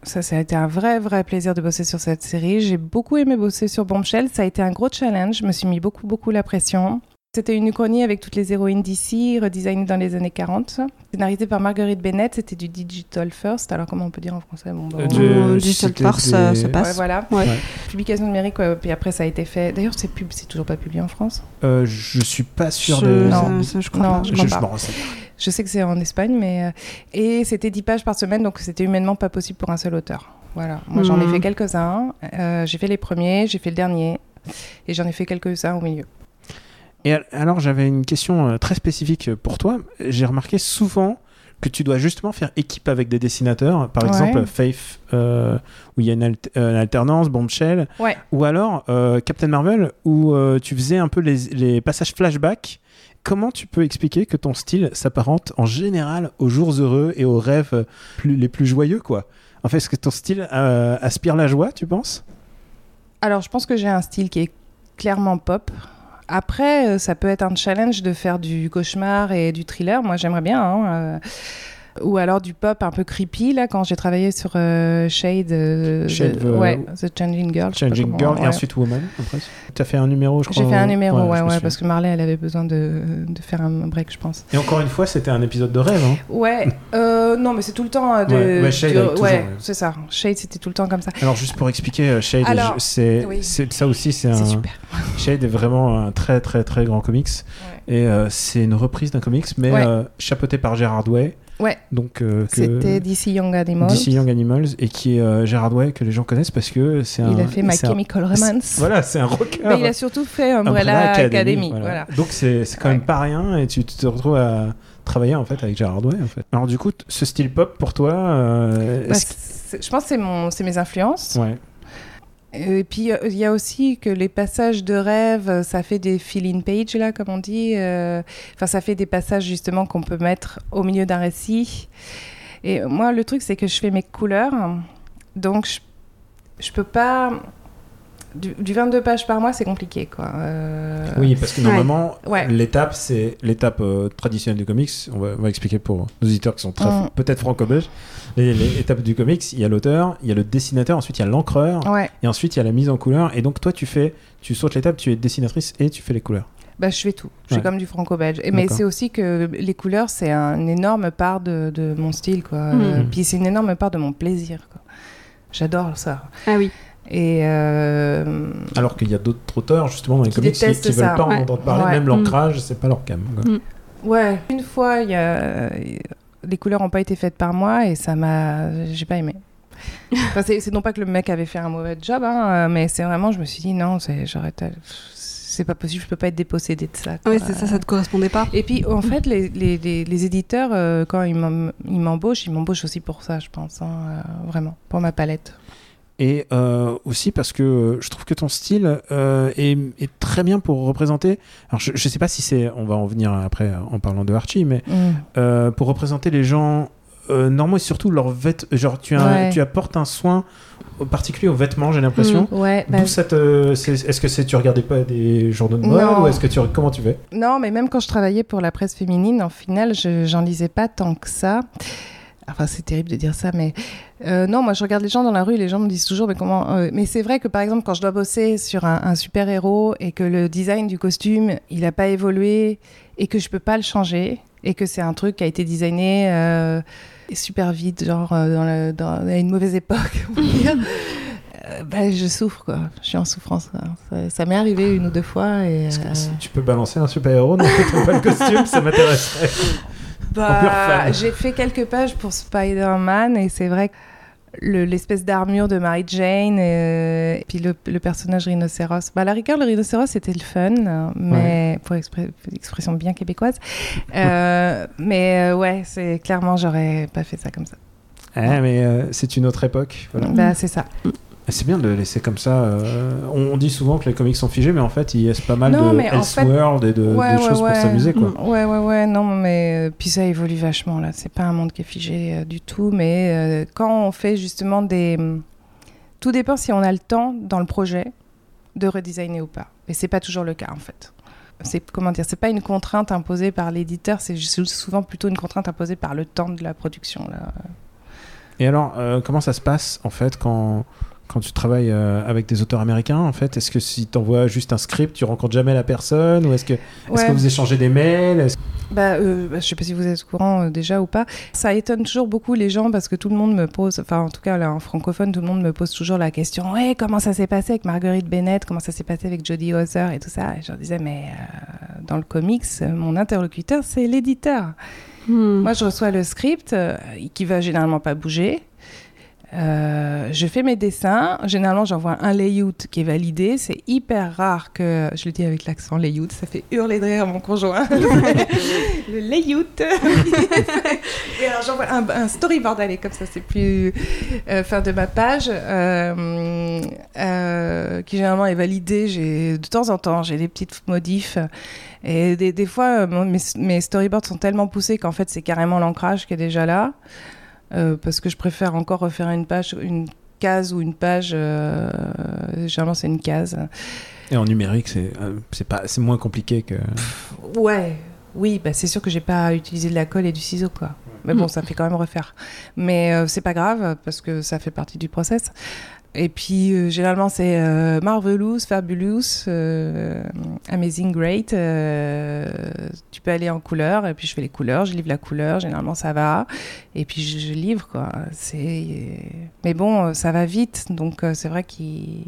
Ça, ça a été un vrai, vrai plaisir de bosser sur cette série. J'ai beaucoup aimé bosser sur Bombshell, ça a été un gros challenge, je me suis mis beaucoup, beaucoup la pression. C'était une uchronie avec toutes les héroïnes d'ici, redesignées dans les années 40. Scénarisé par Marguerite Bennett, c'était du digital first. Alors comment on peut dire en français bon, bah, Euh, on- Oh, Digital ça, des- ça Ouais, passe. voilà. Ouais. Ouais. Publication numérique, ouais, puis après ça a été fait. D'ailleurs, c'est pub, toujours pas publié en France? Euh, je suis pas sûr Je- de. Non. ça, je crois Non, pas. je Je, crois je pas. Je sais que c'est en Espagne, mais euh, et c'était 10 pages par semaine, donc c'était humainement pas possible pour un seul auteur. Voilà. Moi, j'en ai Mhm. fait quelques-uns. Euh, j'ai fait les premiers, j'ai fait le dernier, et j'en ai fait quelques-uns au milieu. Et al- alors j'avais une question euh, très spécifique pour toi. J'ai remarqué souvent que tu dois justement faire équipe avec des dessinateurs. Par Ouais. exemple, Faith, euh, où il y a une, alter- euh, une alternance, Bombshell. Ouais. Ou alors euh, Captain Marvel, où euh, tu faisais un peu les, les passages flashback. Comment tu peux expliquer que ton style s'apparente en général aux jours heureux et aux rêves euh, plus- les plus joyeux, quoi? En fait, est-ce que ton style euh, aspire la joie, tu penses? Alors, je pense que j'ai un style qui est clairement pop. Après, euh, ça peut être un challenge de faire du cauchemar et du thriller. Moi, j'aimerais bien. hein, euh, Ou alors du pop un peu creepy, là, quand j'ai travaillé sur euh, Shade. euh, Shade, the, euh, ouais, The Changing Girl. Changing comment- Girl et ouais. ensuite Woman. Tu as fait un numéro, je crois. J'ai fait un numéro, ouais, ouais, parce que Marley, elle avait besoin de, de faire un break, je pense. Et encore une fois, c'était un épisode de rêve. Hein. Ouais, euh, non, mais c'est tout le temps euh, de. Shade ouais, c'est ça. Shade, c'était tout le temps comme ça. Alors juste pour expliquer, Shade, c'est oui. ça aussi, c'est C'est un super. Shade est vraiment un très très très grand comics et c'est une reprise d'un comics, mais chapeauté par Gerard Way. Ouais. Donc euh, C'était DC Young Animals. DC Young Animals et qui est euh, Gerard Way que les gens connaissent parce que c'est un. Il a fait My c'est un- Chemical Romance. Voilà, c'est un rocker. Mais il a surtout fait Umbrella, Academy. voilà. Donc c'est quand même pas rien et tu te retrouves à travailler en fait avec Gerard Way en fait. Alors du coup, ce style pop pour toi, euh, Bah, je pense que c'est mon- c'est mes influences. ouais. Et puis il y a aussi que les passages de rêve, euh, ça fait des fill-in pages là, comme on dit. euh, Enfin, ça fait des passages justement qu'on peut mettre au milieu d'un récit. Et moi, le truc, c'est que je fais mes couleurs, donc je, je peux pas. Du, du 22 pages par mois, c'est compliqué, quoi. Euh, Oui, parce que normalement, Ouais. l'étape, c'est l'étape euh, traditionnelle du comics. On va, on va expliquer pour nos auditeurs qui sont très Mm. peut-être franco-belges. Étapes du comics, il y a l'auteur, il y a le dessinateur, ensuite il y a l'encreur, Ouais. et ensuite il y a la mise en couleur. Et donc toi, tu fais, tu sautes l'étape, tu es dessinatrice et tu fais les couleurs. Bah, je fais tout. Je suis Ouais. comme du franco-belge. Et- Mais c'est aussi que les couleurs, c'est un- une énorme part de, de mon style. Quoi. Euh, puis c'est une énorme part de mon plaisir. quoi. J'adore ça. Ah oui. Et euh, Alors qu'il y a d'autres auteurs justement dans les Qui comics qui, qui veulent pas en entendre parler. Ouais. Même l'ancrage, c'est pas leur cam. Mm. ouais, une fois, il y a... les couleurs n'ont pas été faites par moi et ça m'a. J'ai pas aimé. Enfin, c'est non pas que le mec avait fait un mauvais job, hein, euh, mais c'est vraiment, je me suis dit non, c'est j'arrête. C'est pas possible, je peux pas être dépossédée de ça. quoi. Ouais, c'est ça, ça te correspondait pas. Et puis, en fait, les, les, les, les éditeurs, euh, quand ils m'em- ils m'embauchent, ils m'embauchent aussi pour ça, je pense. hein, euh, vraiment, pour ma palette. Et euh, aussi parce que euh, je trouve que ton style euh, est, est très bien pour représenter. Alors je, je sais pas si c'est, on va en venir après en parlant de Archie, mais euh, pour représenter les gens normaux et surtout leurs vêtements. Genre tu, as, Ouais. tu apportes un soin particulier aux vêtements, j'ai l'impression. Ouais, bah, Est-ce que c'est tu regardais pas des journaux de mode ou est-ce que tu comment tu fais? Non, mais même quand je travaillais pour la presse féminine, en final, je j'en lisais pas tant que ça. Enfin, c'est terrible de dire ça, mais euh, non, moi je regarde les gens dans la rue, les gens me disent toujours, mais comment. euh, mais c'est vrai que par exemple, quand je dois bosser sur un, un super héros et que le design du costume, il n'a pas évolué et que je peux pas le changer et que c'est un truc qui a été designé euh, super vite, genre dans, le- dans- à une mauvaise époque, on va dire. bah, je souffre, quoi. Je suis en souffrance. quoi. Ça, ça m'est arrivé une ou deux fois. Et, euh, si tu peux balancer un super héros, non, pas le costume, ça m'intéresserait. Bah, j'ai fait quelques pages pour Spider-Man et c'est vrai que le- l'espèce d'armure de Mary Jane euh, et puis le, le personnage rhinocéros. Bah, à la rigueur, le rhinocéros c'était le fun, euh, mais pour expression bien québécoise. Euh, mais euh, ouais, c'est clairement j'aurais pas fait ça comme ça. Ah, mais euh, c'est une autre époque. Voilà. Bah, c'est ça. C'est bien de le laisser comme ça. euh, on, dit souvent que les comics sont figés, mais en fait, il y a pas mal Non, de en fait- Elseworld et de, de Ouais, ouais, choses ouais. pour s'amuser, quoi. Mm, Ouais, ouais, ouais, non, mais euh, puis ça évolue vachement là. C'est pas un monde qui est figé euh, du tout, mais quand on fait justement des. mm, Tout dépend si on a le temps dans le projet de redesigner ou pas. Et c'est pas toujours le cas en fait. C'est comment dire, c'est pas une contrainte imposée par l'éditeur, c'est souvent plutôt une contrainte imposée par le temps de la production là. Et alors, comment ça se passe en fait quand, quand tu travailles euh, avec des auteurs américains En fait, est-ce que si tu envoies juste un script, tu rencontres jamais la personne Ou est-ce que, est-ce Ouais. que vous échangez des mails Bah, euh, bah, je sais pas si vous êtes au courant euh, déjà ou pas. Ça étonne toujours beaucoup les gens parce que tout le monde me pose, enfin en tout cas là en francophone, tout le monde me pose toujours la question Ouais, comment ça s'est passé avec Marguerite Bennett Comment ça s'est passé avec Jodie Hauser et tout ça Et je leur disais Mais euh, dans le comics, euh, mon interlocuteur, c'est l'éditeur. Hmm. Moi, je reçois le script euh, qui va généralement pas bouger. Euh, je fais mes dessins. Généralement, j'envoie un layout qui est validé. C'est hyper rare que. Je le dis avec l'accent layout, ça fait hurler de rire mon conjoint. le layout. Et alors, j'envoie un, un storyboard, allez, comme ça, c'est plus. euh, fin de ma page, euh, euh, qui généralement est validé. J'ai de temps en temps, j'ai des petites modifs. Et des, des fois, mes storyboards sont tellement poussés qu'en fait, c'est carrément l'ancrage qui est déjà là. Euh, parce que je préfère encore refaire une page, une case ou une page. euh, généralement, c'est une case. Et en numérique, c'est euh, c'est pas c'est moins compliqué que. Ouais, oui, bah c'est sûr que j'ai pas utilisé de la colle et du ciseau, quoi. Mais bon, ça fait quand même refaire. Mais euh, c'est pas grave parce que ça fait partie du process. Et puis, euh, généralement, c'est euh, Marvelous, Fabulous, euh, Amazing, Great. euh, tu peux aller en couleur, et puis je fais les couleurs, je livre la couleur, généralement ça va. Et puis je, je livre, quoi. Mais bon, euh, ça va vite, donc euh, c'est vrai qu'il...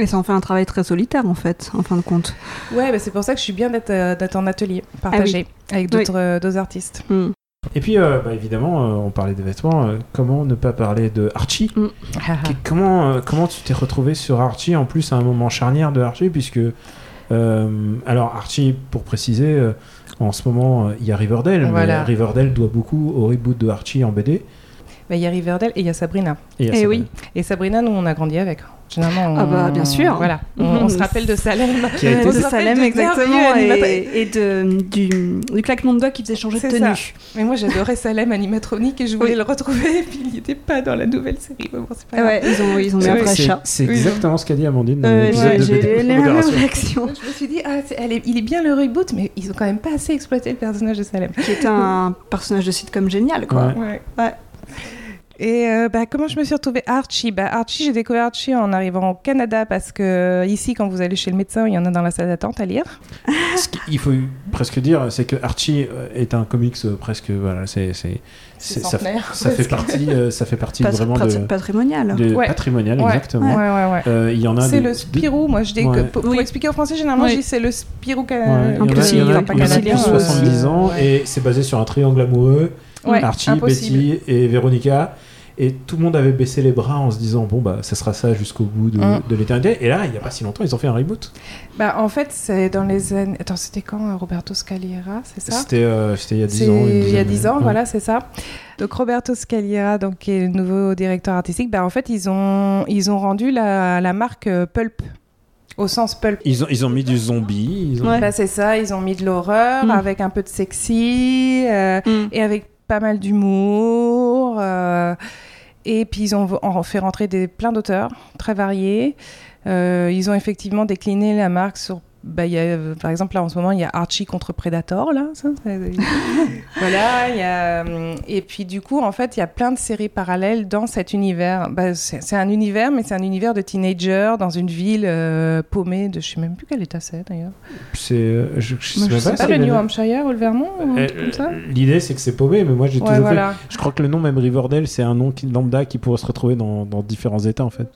Et ça en fait un travail très solitaire en fait, en fin de compte. Ouais, bah, c'est pour ça que je suis bien d'être, en atelier, partagé, avec d'autres, d'autres artistes. Hmm. Et puis, euh, bah, évidemment, euh, on parlait des vêtements. euh, comment ne pas parler de Archie Qu- comment, euh, comment tu t'es retrouvé sur Archie En plus, à un moment charnière de Archie, puisque. euh, alors, Archie, pour préciser, euh, en ce moment, euh, il y a Riverdale. Voilà. Mais Riverdale doit beaucoup au reboot de Archie en BD. Bah, Il y a Riverdale et il y a Sabrina. Et il y a Eh Sabrina, oui. Et Sabrina, nous, on a grandi avec. Généralement, on... Ah bah, bien sûr. Voilà, on, on se rappelle de Salem. Qui a été- de Salem de exactement et, et de, du, du claquement de doigts qui faisait changer de tenue. ça. Mais moi, j'adorais Salem animatronique et je voulais Oui. le retrouver. Et puis, il n'était pas dans la nouvelle série. Bon, pas Ah grave. ouais, ils ont, ils ont mis un vrai chat. C'est Oui, exactement ce qu'a dit Amandine Euh, j'ai les mêmes Modération. réactions. Je me suis dit, ah, c'est- elle est- il est bien le reboot, mais ils ont quand même pas assez exploité le personnage de Salem. Qui un personnage de sitcom génial, quoi. Ouais. Ouais. Et euh, bah, comment je me suis retrouvée Archie? Bah, Archie, j'ai découvert Archie en arrivant au Canada parce que euh, ici, quand vous allez chez le médecin, il y en a dans la salle d'attente à lire. Ce qu'il faut presque dire, c'est que Archie euh, est un comics presque. Voilà, c'est. c'est- c'est- ça, fait partie, euh, ça fait partie vraiment de, patrimonial. de Ouais. patrimonial, Ouais. exactement. Ouais, ouais, ouais. Euh, Il y en a C'est des- le Spirou, moi je dis Ouais. que pour, pour Oui. expliquer au français, généralement je dis c'est le Spirou canadien. en a- plus, il y en a- en plus de euh, 70 ans ouais. et c'est basé sur un triangle amoureux Ouais, Archie, impossible. Betty et Véronica et tout le monde avait baissé les bras en se disant bon bah ça sera ça jusqu'au bout de, Mm. de l'éternité et là il y a pas si longtemps ils ont fait un reboot Bah, en fait, c'est dans les années. Attends, c'était quand euh, Roberto Scaliera, c'est ça? C'était euh, c'était il y a 10 C'est ans il y a dizaine 10 d'années. ans, Ouais. voilà, c'est ça. Donc Roberto Scaliera, donc, qui est le nouveau directeur artistique, bah, en fait, ils ont, ils ont rendu la, la marque euh, Pulp, au sens Pulp. ils ont ils ont mis du zombie ils ont... Ouais. Bah, c'est ça, ils ont mis de l'horreur Mm. avec un peu de sexy euh, Mm. et avec pas mal d'humour. euh, et puis ils ont fait rentrer des, plein d'auteurs très variés. Euh, ils ont effectivement décliné la marque sur. Bah, il y a, euh, par exemple, là en ce moment, il y a Archie contre Predator. Là, ça, c'est- voilà, il y a, hum, et puis du coup, en fait, il y a plein de séries parallèles dans cet univers. Bah, c'est un univers, mais c'est un univers de teenagers dans une ville euh, paumée de je sais même plus quel état c'est d'ailleurs. c'est euh, je, sais je pas le New Hampshire ou le Vermont ou un Euh, truc comme ça l'idée c'est que c'est paumé mais moi j'ai Ouais, toujours fait- voilà. je crois que le nom même Riverdale c'est un nom qui, lambda qui pourrait se retrouver dans, dans différents états en fait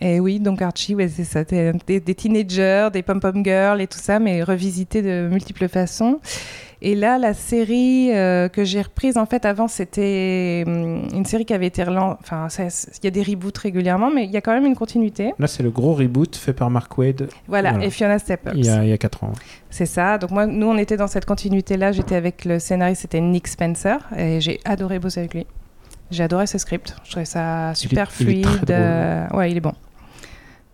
Et oui, donc Archie, ouais, c'est ça, des, des teenagers, des pom-pom girls et tout ça, mais revisité de multiples façons. Et là, la série euh, que j'ai reprise, en fait, avant, c'était hum, une série qui avait été relancée. Enfin, il y a des reboots régulièrement, mais il y a quand même une continuité. là c'est le gros reboot fait par Mark Wade Voilà, Voilà. et Fiona Staples. il y a, il y a 4 ans C'est ça. Donc, moi, nous, on était dans cette continuité-là. J'étais avec le scénariste, c'était Nick Spencer, et j'ai adoré bosser avec lui. J'ai adoré ce script. Je trouvais ça super il est fluide. très drôle. euh, ouais, il est bon.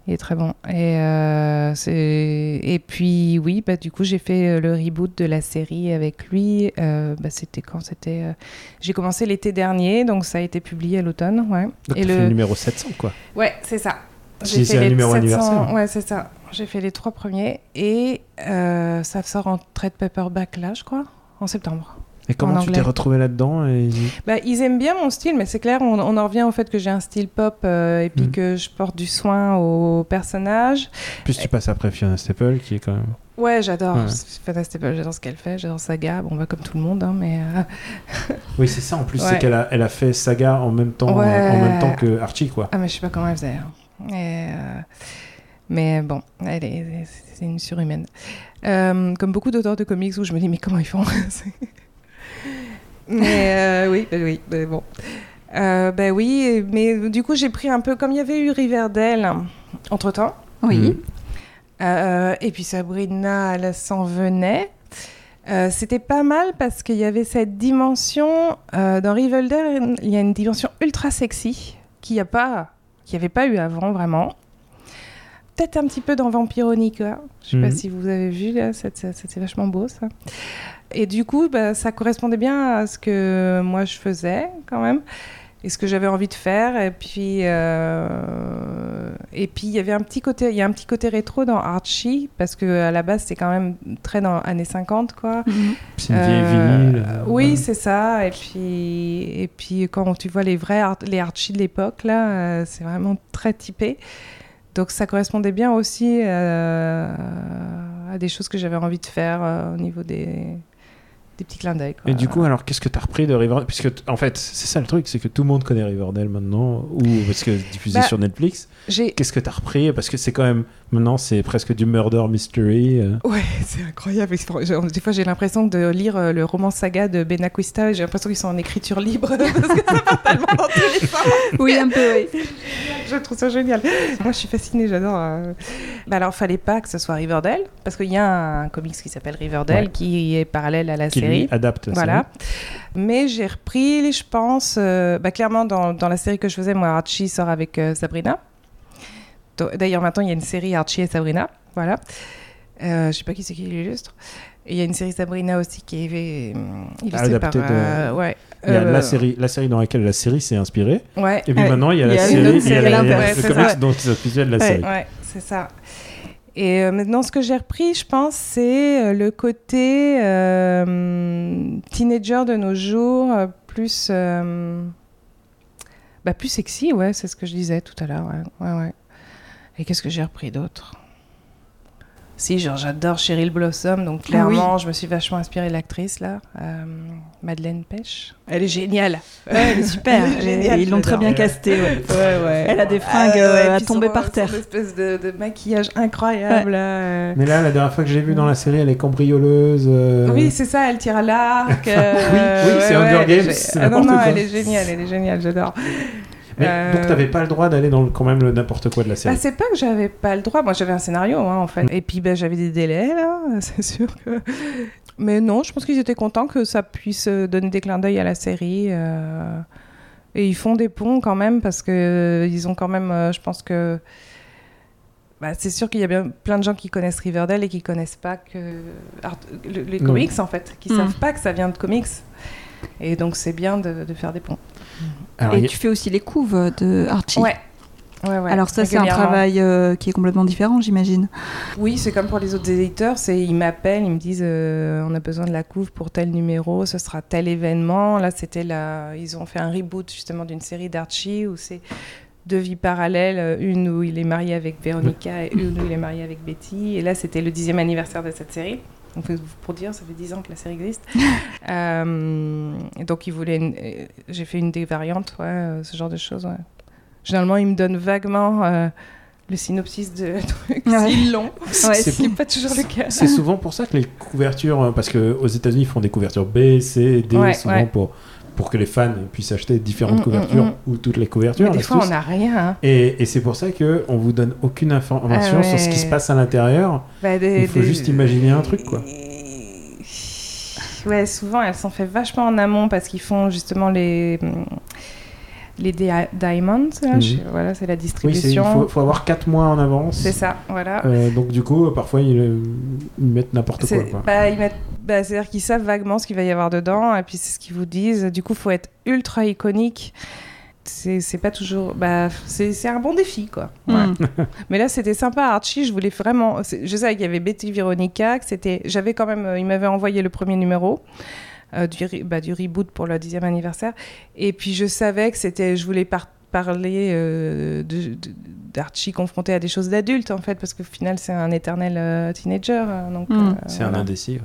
Il est très bon. Et, euh, et puis, oui, bah, du coup, j'ai fait euh, le reboot de la série avec lui. Euh, bah, c'était quand? C'était. euh, J'ai commencé l'été dernier, donc ça a été publié à l'automne. Ouais, Donc, Et t'as fait le- le numéro 700, quoi. ouais c'est ça. Si c'est un numéro anniversaire. Ouais, c'est ça. J'ai fait les trois premiers. Et ça sort en trade paperback là, je crois, en septembre. Et comment En tu t'es retrouvé là-dedans et... Bah, ils aiment bien mon style, mais c'est clair, on, on en revient au fait que j'ai un style pop euh, et puis Mhm. que je porte du soin aux personnages. Plus tu passes après Fiona Staple, qui est quand même... Ouais, j'adore. Ouais. C'est fantastique. J'adore ce qu'elle fait. J'adore Saga. Bon, bah, comme tout le monde, hein, mais. euh, Oui, c'est ça, en plus, Ouais. c'est qu'elle a, elle a fait Saga en même temps, Ouais. en même temps que Archie, quoi. Ah, mais je sais pas comment elle faisait. hein. Et, euh, Mais bon, elle est, c'est une surhumaine. Comme beaucoup d'auteurs de comics où je me dis, mais comment ils font? Mais euh, oui, bah oui, mais bon. Euh, bah oui, mais du coup, j'ai pris un peu, comme il y avait eu Riverdale entre temps. Oui. Mhm. Euh, et puis Sabrina, elle s'en venait. Euh, C'était pas mal parce qu'il y avait cette dimension euh, dans Riverdale, il y a une dimension ultra sexy qui n'y a pas, qui avait pas eu avant vraiment. Peut-être un petit peu dans Vampironica. Je sais pas Mhm. si vous avez vu là, c'est- c'est- c'était vachement beau ça. Et du coup, bah, ça correspondait bien à ce que moi je faisais quand même et ce que j'avais envie de faire. Et puis, euh, et puis il y avait un petit côté, il y a un petit côté rétro dans Archie parce que à la base c'était quand même très dans années 50 quoi. Mhm. C'est une vieille Euh, vinyle. euh, oui, voilà. c'est ça. Et puis, et puis quand tu vois les vrais Ar- les Archie de l'époque là, euh, c'est vraiment très typé. Donc ça correspondait bien aussi euh, à des choses que j'avais envie de faire euh, au niveau des, des petits clins d'œil. Et du coup, alors, qu'est-ce que t'as repris de Riverdale? Puisque, en fait, c'est ça le truc, c'est que tout le monde connaît Riverdale maintenant, ou parce que diffusé Bah, sur Netflix. Qu'est-ce que t'as repris? Parce que c'est quand même, maintenant, c'est presque du murder mystery. euh. Ouais, c'est incroyable. Des fois, j'ai l'impression de lire euh, le roman saga de Benacquista et j'ai l'impression qu'ils sont en écriture libre parce que ça part tellement dans tous les sens. Oui, un peu, oui. Je trouve ça génial. Moi, je suis fascinée, j'adore. euh. Bah alors, fallait pas que ce soit Riverdale parce qu'il y a un comics qui s'appelle Riverdale Ouais. qui est parallèle à la qui série. lui adapte Voilà. Mais j'ai repris, je pense, euh, bah, clairement dans, dans la série que je faisais, moi, Archie sort avec euh, Sabrina. D'ailleurs, maintenant, il y a une série Archie et Sabrina. Voilà. Euh, je sais pas qui c'est qui l'illustre. Il y a une série Sabrina aussi qui est euh, illustrée Adaptée par... de- euh, ouais. Il y a Euh, la, série, la série dans laquelle la série s'est inspirée. Ouais. Et puis maintenant, il y a Il la y a une série, il y a la- il y a le comics dont de la Ouais. série. Ouais, c'est ça. Et euh, maintenant, ce que j'ai repris, je pense, c'est euh, le côté euh, teenager de nos jours, plus, bah, plus sexy, ouais, c'est ce que je disais tout à l'heure. Ouais, ouais. Et qu'est-ce que j'ai repris d'autre? Si, genre, j'adore Cheryl Blossom, donc clairement, je me suis vachement inspirée de l'actrice, là, euh, Madeleine Pêche. Elle est géniale. Ouais, elle est super. Elle est géniale, Ils l'ont très bien castée, ouais. Ouais, ouais. Elle a des fringues Ah, euh, ouais, à tomber son- par terre. Son espèce de, de maquillage incroyable. là, euh. Mais là, la dernière fois que j'ai vu dans la série, elle est cambrioleuse. euh, Oui, c'est ça, elle tire à l'arc. Oui, euh, oui, c'est ouais, Hunger ouais, elle est Games, Ah non, non, quoi. elle est géniale, elle est géniale, j'adore. Mais Euh, donc, t'avais pas le droit d'aller dans le- quand même le n'importe quoi de la série. Bah, c'est pas que j'avais pas le droit, moi j'avais un scénario hein, en fait. Et puis bah, j'avais des délais là, c'est sûr que. Mais non, je pense qu'ils étaient contents que ça puisse euh, donner des clins d'œil à la série. euh, Et ils font des ponts quand même parce que euh, ils ont quand même, euh, je pense que. Bah, c'est sûr qu'il y a bien plein de gens qui connaissent Riverdale et qui connaissent pas que Art- le- les comics en fait, qui Mm. savent pas que ça vient de comics. Et donc c'est bien de, de faire des ponts. Alors, Et a- tu fais aussi les couves de Archie. Ouais. Ouais, ouais, Alors ça, c'est un travail euh, qui est complètement différent, j'imagine. Oui, c'est comme pour les autres éditeurs, c'est ils m'appellent, ils me disent euh, on a besoin de la couve pour tel numéro, ce sera tel événement. Là, c'était la ils ont fait un reboot justement d'une série d'Archie où c'est deux vies parallèles, une où il est marié avec Véronica et une où il est marié avec Betty. Et là, c'était le dixième anniversaire de cette série. Donc, pour dire, ça fait dix ans que la série existe. Euh, et donc, ils voulaient. une- euh, J'ai fait une des variantes, ouais, euh, ce genre de choses. ouais. Généralement, ils me donnent vaguement euh, le synopsis de trucs. Ouais. Ils l'ont. Ouais, c'est- Ce qui n'est pas toujours le cas. C'est souvent pour ça que les couvertures, parce qu'aux États-Unis, ils font des couvertures B, C, D, Ouais, souvent ouais. pour, pour que les fans puissent acheter différentes Mm, couvertures mm, mm. ou toutes les couvertures. Mais des fois, on n'a rien. hein. Et, et c'est pour ça que on vous donne aucune information Ah sur ce qui se passe à l'intérieur. Bah, Il faut des- juste imaginer un truc, quoi. Ouais, souvent, elles sont faites vachement en amont parce qu'ils font justement les. Les Di- Diamonds. là, Mhm. voilà, c'est la Oui, c'est- il distribution. faut, faut avoir 4 mois en avance. c'est ça, voilà. Euh, donc du coup, parfois ils, euh, ils mettent n'importe quoi. Bah, ils mettent- bah, C'est-à-dire qu'ils savent vaguement ce qu'il va y avoir dedans, et puis c'est ce qu'ils vous disent. Du coup, il faut être ultra iconique. C'est pas toujours. Bah, c'est un bon défi, quoi. Ouais. Mm. Mais là, c'était sympa, Archie. Je voulais vraiment. Je savais qu'il y avait Betty Veronica, que c'était. J'avais quand même. euh, Il m'avait envoyé le premier numéro. Euh, du, bah, du reboot pour le dixième anniversaire. Et puis je savais que c'était. Je voulais par- parler euh, d'Archie confronté à des choses d'adultes, en fait, parce qu'au final, c'est un éternel euh, teenager. hein, donc, Mm. euh, C'est un indécis. ouais.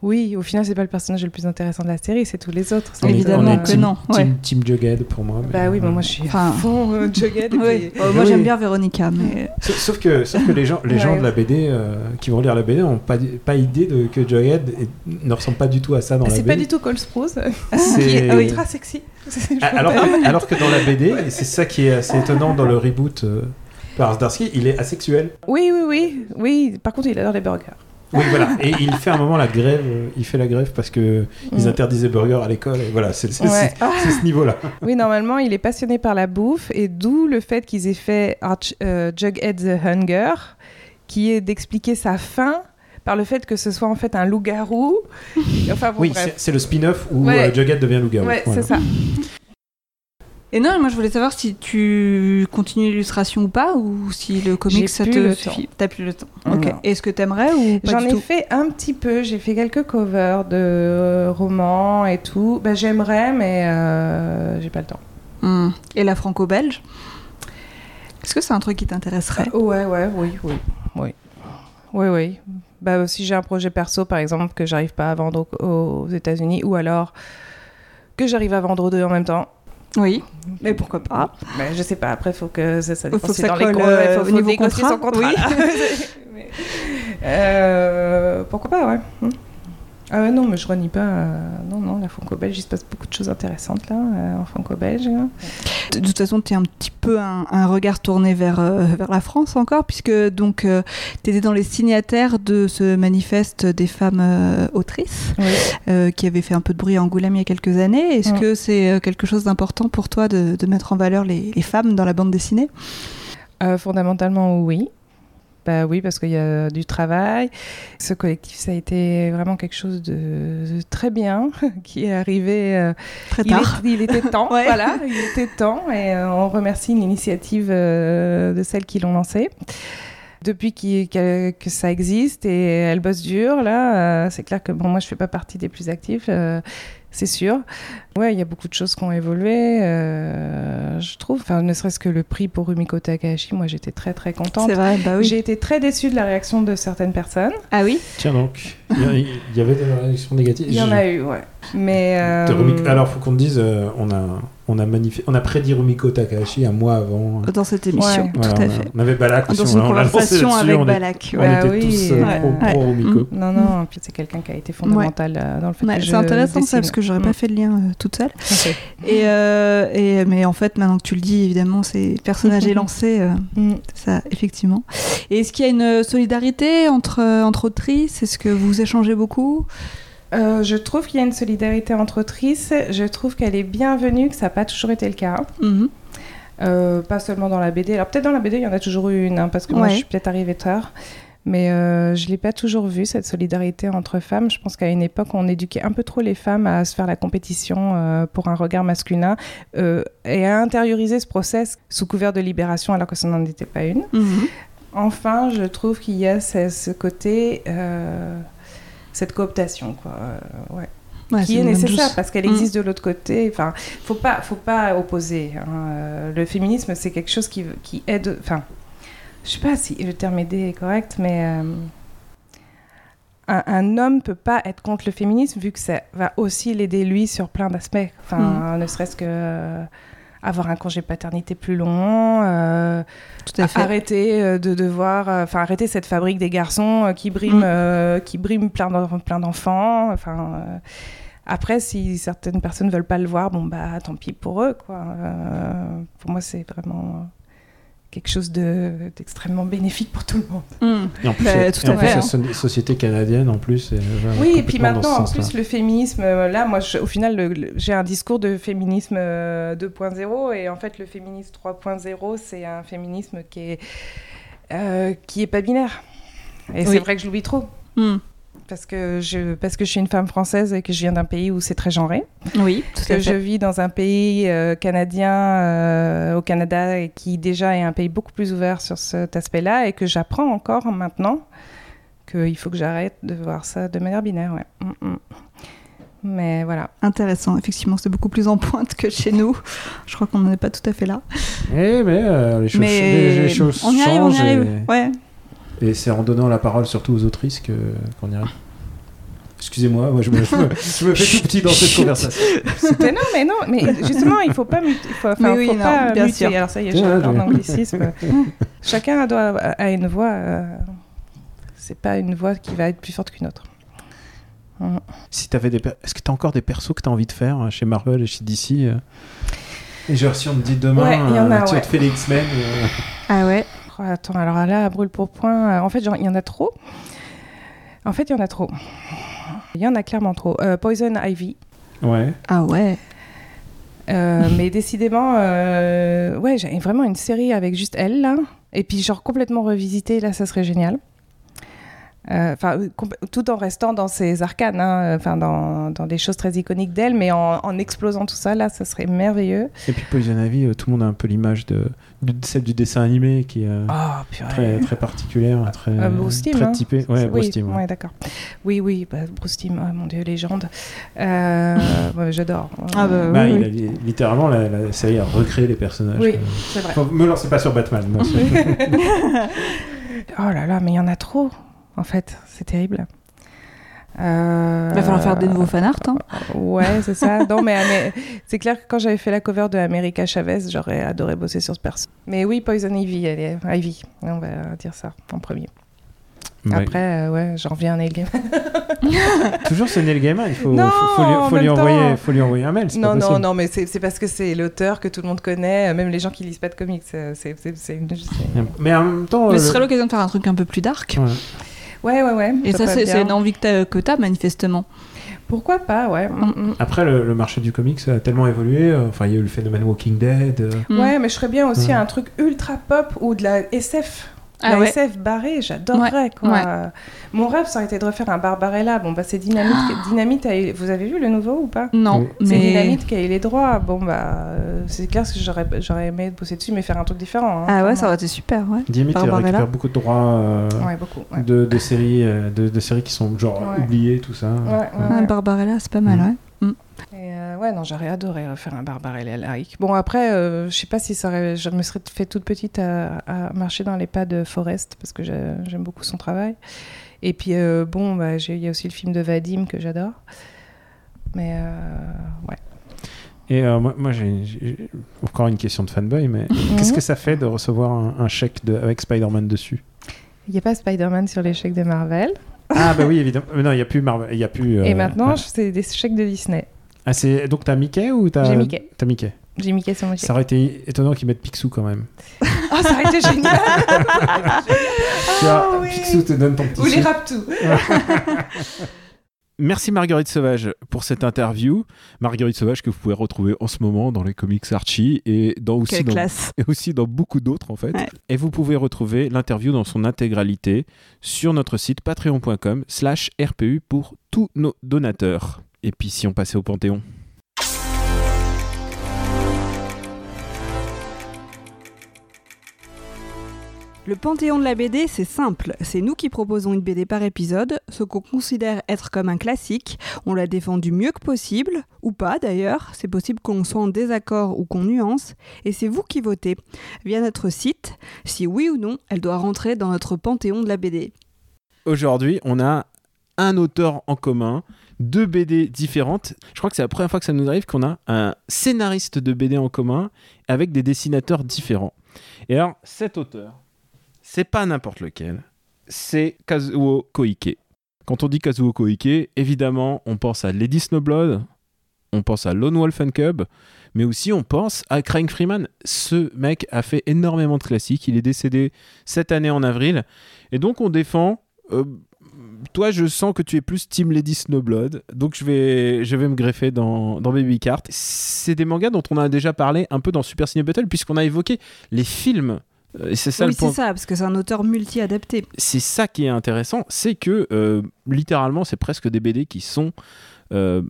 Oui, au final, c'est pas le personnage le plus intéressant de la série, c'est tous les autres. On est- Évidemment on est que team- non, ouais. Team, team Jughead pour moi. mais- Bah oui, mais moi je suis Enfin- à fond euh, Jughead. puis- Euh, moi Oui. j'aime bien Véronica, mais Sauf, sauf que, sauf que les gens, les gens Ouais. de la BD euh, qui vont lire la BD n'ont pas, pas idée de, que Jughead est- ne ressemble pas du tout à ça dans Ah, la c'est BD. pas du tout Cole Sprouse, C'est- qui est Ah ultra sexy. Ah, Alors que, alors que dans la BD, et c'est ça qui est assez étonnant dans le reboot euh, par Zdarsky, il est asexuel. Oui, oui, oui, oui. Par contre, il adore les burgers. Oui, voilà. Et il fait un moment la grève. euh, Il fait la grève parce que ils Mm. interdisaient burger à l'école. Et voilà, c'est Ouais. Ah. ce niveau-là. Oui, normalement, il est passionné par la bouffe, et d'où le fait qu'ils aient fait Arch- euh, Jughead the Hunger, qui est d'expliquer sa faim par le fait que ce soit en fait un loup-garou. Enfin bon, Oui, c'est c'est le spin-off où Ouais. euh, Jughead devient loup-garou. Ouais, Voilà. c'est ça. Et non, moi je voulais savoir si tu continues l'illustration ou pas, ou si le comic J'ai ça plus te le suffit. T'as plus le temps. Non. Ok. Est-ce que t'aimerais ou pas J'en du ai tout fait un petit peu, j'ai fait quelques covers de euh, romans et tout. Bah, J'aimerais, mais euh, j'ai pas le temps. Hmm. Et la franco-belge? Est-ce que c'est un truc qui t'intéresserait? Ouais, ouais, oui, oui, oui. Oui, oui. Bah, si j'ai un projet perso, par exemple, que j'arrive pas à vendre aux, aux États-Unis, ou alors que j'arrive à vendre aux deux en même temps. Oui. Mais pourquoi pas Bah, je sais pas, après, faut que ça, ça Faut que ça dans les colle, co- euh, faut, au faut niveau contrat. son contrat. Oui. Mais, euh, pourquoi pas, ouais. Ah ouais, non, mais je renie pas. euh, non, non, la franco-belge, il se passe beaucoup de choses intéressantes là, euh, en franco-belge. là. De toute façon, tu as un petit peu un, un regard tourné vers, euh, vers la France encore, puisque donc tu étais dans les signataires de ce manifeste des femmes autrices, Oui. qui avait fait un peu de bruit à Angoulême il y a quelques années. Est-ce que c'est quelque chose d'important pour toi de, de mettre en valeur les, les femmes dans la bande dessinée? Fondamentalement, oui. Bah oui, parce qu'il y a du travail. Ce collectif, ça a été vraiment quelque chose de, très bien qui est arrivé. euh, Très il, tard. est- il était temps, Ouais. voilà, il était temps, et euh, on remercie l'initiative euh, de celles qui l'ont lancé. Depuis que, que ça existe et elle bosse dur, là, euh, c'est clair que bon, moi je fais pas partie des plus actifs, euh, c'est sûr. Ouais, il y a beaucoup de choses qui ont évolué, euh, je trouve. Enfin, ne serait-ce que le prix pour Rumiko Takahashi, moi j'étais très très contente. C'est vrai, bah oui. J'ai été très déçue de la réaction de certaines personnes. Ah oui? Tiens donc, il y, avait des réactions négatives. Il y en a eu, ouais. Mais euh, Alors, faut qu'on te dise, euh, on a, on a magnifié, on a prédit Rumiko Takahashi un mois avant. Dans cette émission, Ouais. tout Voilà, à on, fait. on avait Balak aussi, Dans on, une on l'a lancé conversation avec on Balak. On ouais. Bah était oui, tous euh, ouais. pro, pro Rumiko. Non, non, puis c'est quelqu'un qui a été fondamental euh, dans le fait Ouais, que c'est intéressant ça parce que j'aurais pas Mm. fait le lien euh, toute seule. Et, euh, et mais en fait maintenant que tu le dis évidemment c'est personnage est lancé euh, Mm. ça effectivement. Et est-ce qu'il y a une solidarité entre entre autrices? Est-ce que vous échangez beaucoup? Euh, je trouve qu'il y a une solidarité entre autrices. Je trouve qu'elle est bienvenue, que ça n'a pas toujours été le cas. Mhm. Euh, pas seulement dans la BD. Alors peut-être dans la BD, il y en a toujours eu une, hein, parce que moi, je suis peut-être arrivée tard. Mais euh, je ne l'ai pas toujours vue, cette solidarité entre femmes. Je pense qu'à une époque, on éduquait un peu trop les femmes à se faire la compétition euh, pour un regard masculin euh, et à intérioriser ce process sous couvert de libération alors que ça n'en était pas une. Mhm. Enfin, je trouve qu'il y a ce, ce côté, cette cooptation, quoi. euh, ouais. Qui est nécessaire parce qu'elle Mm. existe de l'autre côté. Enfin, faut pas, faut pas opposer. hein. Euh, Le féminisme, c'est quelque chose qui, qui aide. Enfin, je sais pas si le terme aider est correct, mais euh, un, un homme peut pas être contre le féminisme vu que ça va aussi l'aider lui sur plein d'aspects. Enfin, ne serait-ce que avoir un congé paternité plus long. euh, Tout à fait. Arrêter euh, de devoir, euh, enfin arrêter cette fabrique des garçons qui briment, Mm. euh, qui briment plein d'en- plein d'enfants. Enfin, euh, après, si certaines personnes veulent pas le voir, bon bah tant pis pour eux, quoi. Pour moi, c'est vraiment quelque chose de- d'extrêmement bénéfique pour tout le monde. Hmm. Et en plus, Bah, c'est- tout et en à plus, fait, la hein. so- société canadienne, en plus. est- va Oui, et puis maintenant, en plus, le féminisme, euh, là, moi, je- au final, j'ai un discours de féminisme euh, 2.0, et en fait, le féminisme 3.0, c'est un féminisme qui est, euh, qui est pas binaire. Et Oui. c'est vrai que je l'oublie trop. Hmm. Parce que, je, parce que je suis une femme française et que je viens d'un pays où c'est très genré. Oui, tout à que je fait. vis dans un pays euh, canadien, euh, au Canada, et qui déjà est un pays beaucoup plus ouvert sur cet aspect-là, et que j'apprends encore maintenant qu'il faut que j'arrête de voir ça de manière binaire. Ouais. Mm, mm. Mais voilà. Intéressant, effectivement, c'est beaucoup plus en pointe que chez nous. Je crois qu'on n'en est pas tout à fait là. Eh, mais euh, les choses, Mais les, les choses on y arrive, on y changent arrive. et- Ouais. Et, c'est en donnant la parole surtout aux autrices que- qu'on y arrive. Excusez-moi, moi je me, je me- je me fais tout petit dans cette conversation. Mais non, mais non, mais justement, il faut pas muter. Il faut, Mais oui, faut non, pas bien muter. sûr. Alors ça y est, j'ai un anglicisme. Chacun doit, a une voix. euh, c'est pas une voix qui va être plus forte qu'une autre. Si t'avais des per- Est-ce que tu as encore des persos que tu as envie de faire euh, chez Marvel et chez DC euh Et genre, si on te dit demain, Ouais, il y en a, euh, tu ouais. te fais les X-Men. euh, Ah ouais. Oh, attends, alors là, à brûle pour point, euh, en fait, il y en a trop. En fait, il y en a trop. Il y en a clairement trop. Euh, Poison Ivy. Ouais. Ah ouais. Euh, mais décidément, euh, ouais, j'ai vraiment une série avec juste elle, là. Et puis, genre, complètement revisitée, là, ça serait génial. Enfin, euh, tout en restant dans ses arcanes, hein, enfin, dans, dans des choses très iconiques d'elle, mais en, en explosant tout ça, là, ça serait merveilleux. Et puis Poison Ivy, euh, tout le monde a un peu l'image de celle du dessin animé qui est euh, Oh, purée. très, très particulière, très, Euh, Bruce très hein. typée. Ouais, oui, Bruce ouais. ouais, d'accord. Oui, oui, bah, Bruce Timm, oh, mon Dieu, légende. Euh, ouais, J'adore. Ah bah, Bah, oui, il oui. a li- littéralement, la, la série a recréé les personnages. Oui, c'est vrai. Faut- me lancez pas sur Batman. c'est- oh là là, mais il y en a trop, en fait. C'est terrible. Euh, Il va falloir faire des nouveaux fanarts. Hein. Ouais, c'est ça. Non, mais, mais c'est clair que quand j'avais fait la cover de America Chavez, j'aurais adoré bosser sur ce perso. Mais oui, Poison Ivy, elle est Ivy. On va dire ça en premier. Après, euh, ouais, j'en reviens à Neil Gaiman. Toujours c'est Neil Gaiman, il faut, Non, faut, faut lui, faut lui envoyer, faut lui envoyer un mail. Non, pas non, non, mais c'est parce que c'est l'auteur que tout le monde connaît, même les gens qui lisent pas de comics. euh, C'est c'est- c'est une. Mais en même temps. Mais euh, ce serait l'occasion de faire un truc un peu plus dark. ouais. Ouais, ouais, ouais. Et ça, c'est une envie que t'as que t'as, manifestement. Pourquoi pas, ouais. mm, mm. Après, le, le marché du comics a tellement évolué. euh, Enfin, il y a eu le phénomène Walking Dead. euh, Mm. Ouais, mais je serais bien aussi Ouais. un truc ultra pop ou de la SF. Ah la ouais. SF barrée, j'adorerais quoi. Ouais. Mon rêve, ça aurait été de refaire un Barbarella. Bon, bah c'est Dynamite. qui- Dynamite, a eu- vous avez vu le nouveau ou pas? Non, Oui. C'est mais Dynamite qui a eu les droits. Bon, bah euh, c'est clair que j'aurais, j'aurais aimé bosser dessus, mais faire un truc différent. hein, ah ouais, ça aurait été super, ouais. Dynamite récupère beaucoup de droits euh, Ouais, beaucoup. Ouais. de, de séries, euh, de, de séries qui sont genre Ouais. oubliées, tout ça. Ouais, ouais, Ah, ouais. Barbarella, c'est pas mal, Mm. ouais. Et euh, ouais, non, j'aurais adoré refaire un Barbarella lyrique. Bon, après, euh, je sais pas si ça aurait... je me serais fait toute petite à, à marcher dans les pas de Forrest, parce que j'ai- j'aime beaucoup son travail. Et puis, euh, bon, bah, il y a aussi le film de Vadim que j'adore. Mais euh, ouais. Et euh, moi, moi, j'ai encore une question de fanboy, mais qu'est-ce que ça fait de recevoir un, un chèque de, avec Spider-Man dessus? Il n'y a pas Spider-Man sur les chèques de Marvel. Ah bah oui, évidemment. Mais non, il n'y a plus Marvel. Y a plus. euh, Et maintenant, ouais. c'est des chèques de Disney. Ah, c'est donc t'as Mickey ou t'as J'ai Mickey. T'as Mickey. J'ai Mickey sur mon chèque. Ça aurait été étonnant qu'ils mettent Picsou quand même. Ah, ça aurait été génial Tu vois, Ah oui. Picsou te donne ton petit Ou les. Raptous Merci Marguerite Sauvage pour cette interview. Marguerite Sauvage que vous pouvez retrouver en ce moment dans les comics Archie et dans aussi dans, classe. et aussi dans beaucoup d'autres en fait. Ouais. Et vous pouvez retrouver l'interview dans son intégralité sur notre site patreon.com slash RPU pour tous nos donateurs. Et puis si on passait au Panthéon Le panthéon de la BD, c'est simple. C'est nous qui proposons une BD par épisode, ce qu'on considère être comme un classique. On la défend du mieux que possible, ou pas d'ailleurs. C'est possible qu'on soit en désaccord ou qu'on nuance. Et c'est vous qui votez, via notre site, si oui ou non elle doit rentrer dans notre panthéon de la BD. Aujourd'hui, on a un auteur en commun, deux BD différentes. Je crois que c'est la première fois que ça nous arrive qu'on a un scénariste de BD en commun avec des dessinateurs différents. Et alors, cet auteur, c'est pas n'importe lequel, c'est Kazuo Koike. Quand on dit Kazuo Koike, évidemment, on pense à Lady Snowblood, on pense à Lone Wolf and Cub, mais aussi on pense à Craig Freeman. Ce mec a fait énormément de classiques. Il est décédé cette année en avril. Et donc on défend. euh, toi, je sens que tu es plus Team Lady Snowblood, donc je vais, je vais me greffer dans, dans Baby Cart. C'est des mangas dont on a déjà parlé un peu dans Super Ciné Battle, puisqu'on a évoqué les films. Euh, Et c'est ça oui, le point c'est ça, parce que c'est un auteur multi-adapté. c'est ça qui est intéressant, c'est que euh, littéralement, c'est presque des BD qui sont euh,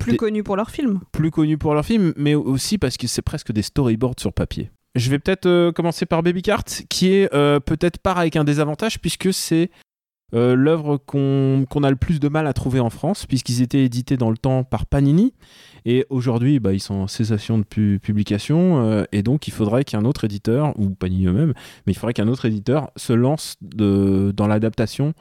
Plus des- connu pour leurs films. plus connus pour leurs films, mais aussi parce que c'est presque des storyboards sur papier. Je vais peut-être euh, commencer par Baby Cart, qui est peut-être part avec un désavantage, puisque c'est euh, l'œuvre qu'on a le plus de mal à trouver en France, puisqu'ils étaient édités dans le temps par Panini, et aujourd'hui, bah, ils sont en cessation de pu- publication, euh, et donc il faudrait qu'un autre éditeur, ou Panini eux-mêmes, mais il faudrait qu'un autre éditeur se lance dans l'adaptation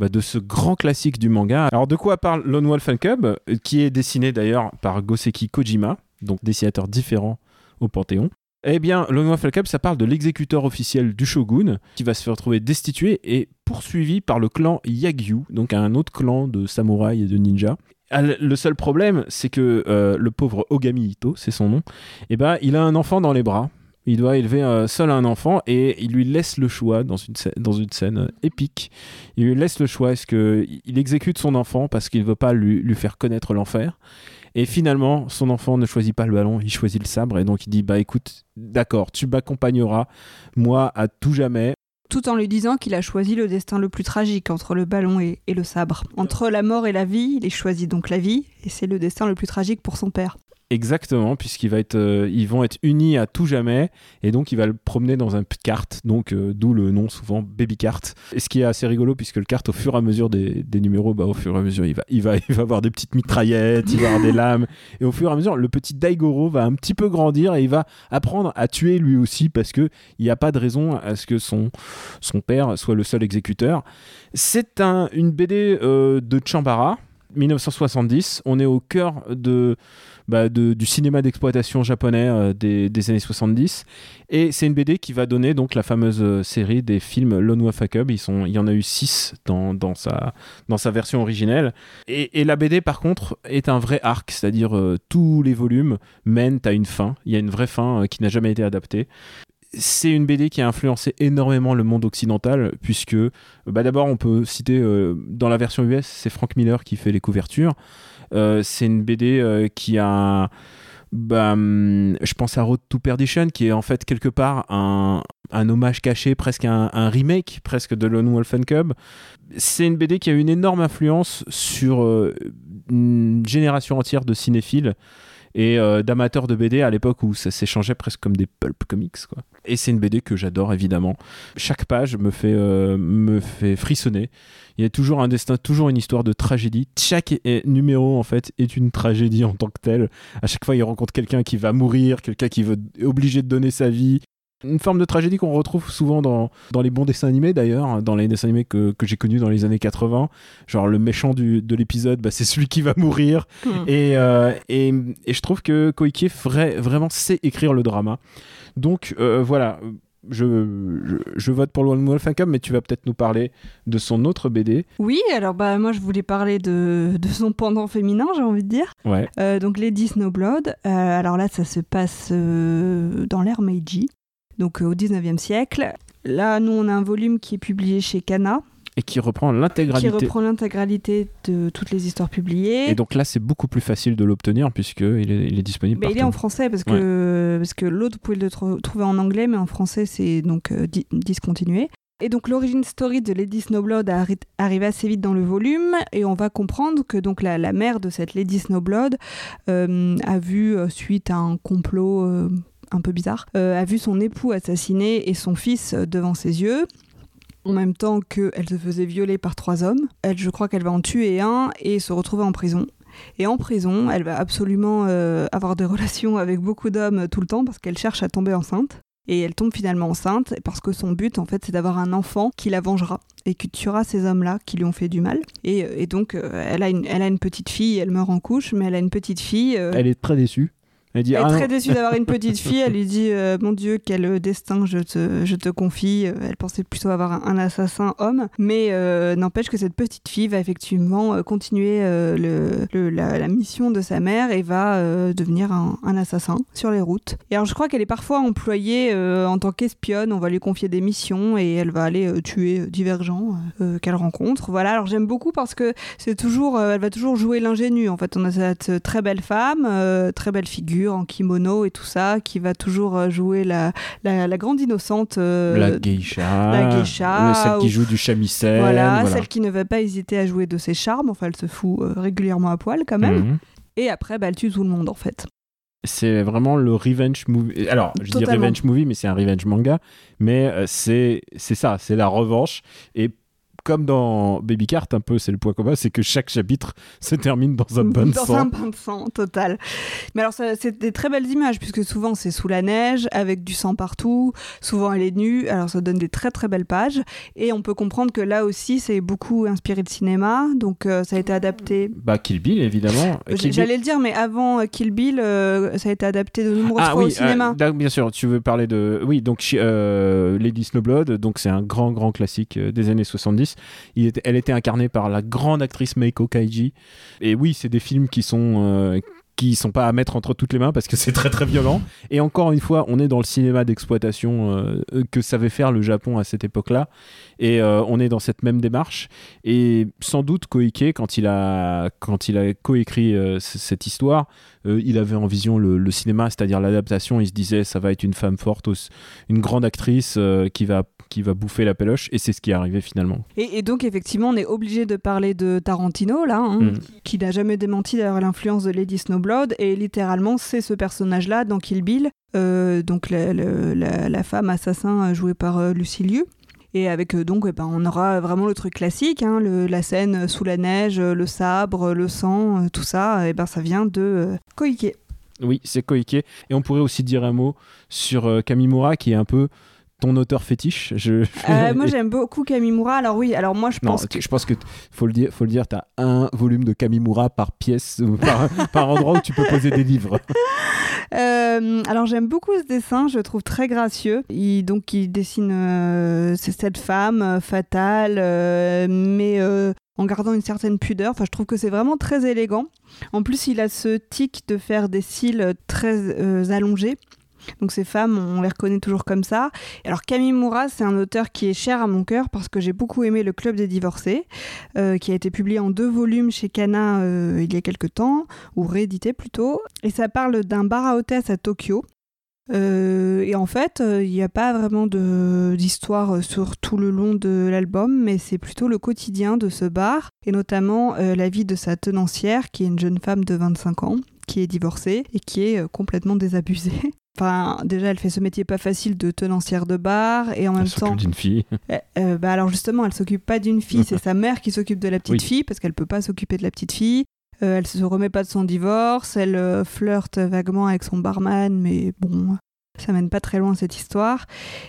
bah, de ce grand classique du manga. Alors de quoi parle Lone Wolf and Cub, euh, qui est dessiné d'ailleurs par Goseki Kojima, donc dessinateur différent au Panthéon. Eh bien, Wolf and Cub, ça parle de l'exécuteur officiel du shogun, qui va se faire retrouver destitué et poursuivi par le clan Yagyu, donc un autre clan de samouraïs et de ninjas. Ah, le- Le seul problème, c'est que euh, le pauvre Ogami Ito, c'est son nom, eh ben, il a un enfant dans les bras. Il doit élever euh, seul un enfant et il lui laisse le choix dans une scène, euh, épique. Il lui laisse le choix. Est-ce qu'il exécute son enfant parce qu'il veut pas lui faire connaître l'enfer? Et finalement, son enfant ne choisit pas le ballon, il choisit le sabre. Et donc il dit Bah écoute, d'accord, tu m'accompagneras, moi, à tout jamais. Tout en lui disant qu'il a choisi le destin le plus tragique entre le ballon et, le sabre. Entre la mort et la vie, il choisit donc la vie, et c'est le destin le plus tragique pour son père. Exactement, puisqu'ils euh, vont être unis à tout jamais, et donc il va le promener dans un kart, donc euh, d'où le nom souvent Baby Kart. Et ce qui est assez rigolo, puisque le kart, au fur et à mesure des, numéros, bah, au fur et à mesure, il va, avoir des petites mitraillettes, il va avoir des lames, et au fur et à mesure, le petit Daigoro va un petit peu grandir, et il va apprendre à tuer lui aussi, parce que il n'y a pas de raison à ce que son, père soit le seul exécuteur. C'est un, une BD euh, de Chambara, 1970, on est au cœur de bah, du cinéma d'exploitation japonais euh, des, des années 70. Et c'est une BD qui va donner donc la fameuse euh, série des films Lone Wolf Cub. Ils il y en a eu six dans, dans, sa, dans sa version originelle. Et, la BD, par contre, est un vrai arc, c'est-à-dire euh, tous les volumes mènent à une fin. Il y a une vraie fin qui n'a jamais été adaptée. C'est une BD qui a influencé énormément le monde occidental, puisque bah, d'abord on peut citer dans la version US, c'est Frank Miller qui fait les couvertures. Euh, c'est une BD euh, qui a. bah, hum, je pense à Road to Perdition, qui est en fait quelque part un, un hommage caché, presque un, remake presque de Lone Wolf and Cub. C'est une BD qui a eu une énorme influence sur euh, une génération entière de cinéphiles et euh, d'amateurs de BD à l'époque où ça s'échangeait presque comme des pulp comics. Quoi. Et c'est une BD que j'adore évidemment. Chaque page me fait, euh, me fait frissonner. Il y a toujours un destin, toujours une histoire de tragédie. Chaque eh, numéro, en fait, est une tragédie en tant que telle. À chaque fois, il rencontre quelqu'un qui va mourir, quelqu'un qui veut, obligé de donner sa vie. Une forme de tragédie qu'on retrouve souvent dans, dans les bons dessins animés, d'ailleurs, dans les dessins animés que, que j'ai connus dans les années 80. Genre, le méchant du, de l'épisode, bah, c'est celui qui va mourir. Et, euh, et, et je trouve que Koike vra- vraiment sait écrire le drama. Donc, euh, voilà. Je, je, je vote pour Lone Wolf and Cub, mais tu vas peut-être nous parler de son autre BD. Oui, alors bah moi je voulais parler de, de son pendant féminin, j'ai envie de dire. Ouais. Euh, donc Lady Snowblood. Euh, alors là, ça se passe euh, dans l'ère Meiji, donc euh, au 19e siècle. Là, nous, on a un volume qui est publié chez Kana, Et qui reprend qui l'intégralité. reprend l'intégralité de toutes les histoires publiées. Et donc là, c'est beaucoup plus facile de l'obtenir puisqu'il est, il est disponible Bah, il est en français parce que, parce que l'autre, vous pouvez le tro- trouver en anglais, mais en français, c'est donc euh, di- discontinué. Et donc l'origine story de Lady Snowblood arri- arrive assez vite dans le volume et on va comprendre que donc la, la mère de cette Lady Snowblood euh, a vu, suite à un complot euh, un peu bizarre, euh, a vu son époux assassiné et son fils euh, devant ses yeux. En même temps qu'elle se faisait violer par trois hommes. Elle, je crois qu'elle va en tuer un et se retrouver en prison. Et en prison, elle va absolument euh, avoir des relations avec beaucoup d'hommes tout le temps parce qu'elle cherche à tomber enceinte. Et elle tombe finalement enceinte parce que son but, en fait, c'est d'avoir un enfant qui la vengera et qui tuera ces hommes-là qui lui ont fait du mal. Et, donc, elle, a une, petite fille, elle meurt en couche, mais elle a une petite fille. Elle est très déçue Elle dit Elle est ah très déçue d'avoir une petite fille. Elle lui dit euh, Mon Dieu, quel destin je te, je te confie. Euh, Elle pensait plutôt avoir un, un assassin homme. Mais euh, n'empêche que cette petite fille va effectivement euh, continuer euh, le, le- la, la mission de sa mère et va euh, devenir un, un assassin sur les routes. Et alors, je crois qu'elle est parfois employée euh, en tant qu'espionne. On va lui confier des missions et elle va aller euh, tuer euh, divers gens euh, qu'elle rencontre. Voilà, alors j'aime beaucoup parce que c'est toujours, euh, elle va toujours jouer l'ingénue. En fait, on a cette euh, très belle femme, euh, très belle figure en kimono et tout ça, qui va toujours euh, jouer la, la, la grande innocente. euh, la geisha, la geisha, le- celle qui ou- joue du shamisen, voilà, voilà. celle qui ne va pas hésiter à jouer de ses charmes. Enfin, elle se fout euh, régulièrement à poil quand même. Mhm. Et après, bah, elle tue tout le monde en fait. C'est vraiment le revenge movie. Alors, je dis revenge movie, mais c'est un revenge manga. Mais c'est c'est ça, c'est la revanche. Et comme dans Baby Cart, un peu, c'est le point commun, c'est que chaque chapitre se termine dans un bon dans sang. un bain de sang total. Mais alors, c'est des très belles images, puisque souvent c'est sous la neige, avec du sang partout. Souvent elle est nue, alors ça donne des très très belles pages. Et on peut comprendre que là aussi, c'est beaucoup inspiré de cinéma, donc euh, ça a été adapté. Bah, Kill Bill, évidemment. J'allais le dire, mais avant euh, Kill Bill, euh, ça a été adapté de nombreuses Ah fois oui, au cinéma. euh, d'ac- bien sûr, tu veux parler de... Oui, donc Lady Snowblood, donc c'est un grand, grand classique des années 70. Elle était incarnée par la grande actrice Meiko Kaiji. Et oui, c'est des films qui sont... euh, qui sont pas à mettre entre toutes les mains parce que c'est très très violent et encore une fois on est dans le cinéma d'exploitation euh, que savait faire le Japon à cette époque-là et euh, on est dans cette même démarche et sans doute Koike quand il a quand il a coécrit cette histoire il avait en vision le, cinéma, c'est-à-dire l'adaptation. Il se disait, ça va être une femme forte, une grande actrice qui va qui va bouffer la péloche, et c'est ce qui est arrivé finalement. Et, et donc, effectivement, on est obligé de parler de Tarantino, là, hein, Mm. qui n'a jamais démenti d'ailleurs l'influence de Lady Snowblood. Et littéralement, c'est ce personnage-là dans Kill Bill, euh, donc la, la- la- la femme assassin euh, jouée par euh, Lucy Liu. Et avec euh, donc, eh ben, on aura vraiment le truc classique, hein, le- la scène sous la neige, le sabre, le sang, tout ça, et ben, ça vient de Koike. Oui, c'est Koike. Et on pourrait aussi dire un mot sur Kamimura, qui est un peu ton auteur fétiche. Je... Euh, moi, j'aime beaucoup Kamimura. Alors oui, alors moi, je Non, pense que... je pense que faut le dire, faut le dire, t'as un volume de Kamimura par pièce, par, par endroit où tu peux poser des livres. Euh, alors j'aime beaucoup ce dessin, je le trouve très gracieux. Il, donc il dessine euh, cette femme fatale, mais en gardant une certaine pudeur. Enfin, je trouve que c'est vraiment très élégant. En plus, il a ce tic de faire des cils très euh, allongés. Donc ces femmes, on les reconnaît toujours comme ça. Alors Kamimura, c'est un auteur qui est cher à mon cœur parce que j'ai beaucoup aimé Le Club des divorcés, euh, qui a été publié en deux volumes chez Kana euh, il y a quelques temps, ou réédité plutôt. Et ça parle d'un bar à hôtesse à Tokyo. Euh, et en fait, euh, il n'y a pas vraiment d'histoire euh, sur tout le long de l'album, mais c'est plutôt le quotidien de ce bar, et notamment euh, la vie de sa tenancière, qui est une jeune femme de 25 ans, qui est divorcée et qui est euh, complètement désabusée. Enfin, déjà, elle fait ce métier pas facile de tenancière de bar, et en même Elle s'occupe temps, d'une fille. euh, euh, bah alors justement, elle s'occupe pas d'une fille, c'est sa mère qui s'occupe de la petite Oui. fille parce qu'elle peut pas s'occuper de la petite fille. Euh, elle se remet pas de son divorce, elle euh, flirte vaguement avec son barman, mais bon, ça mène pas très loin cette histoire.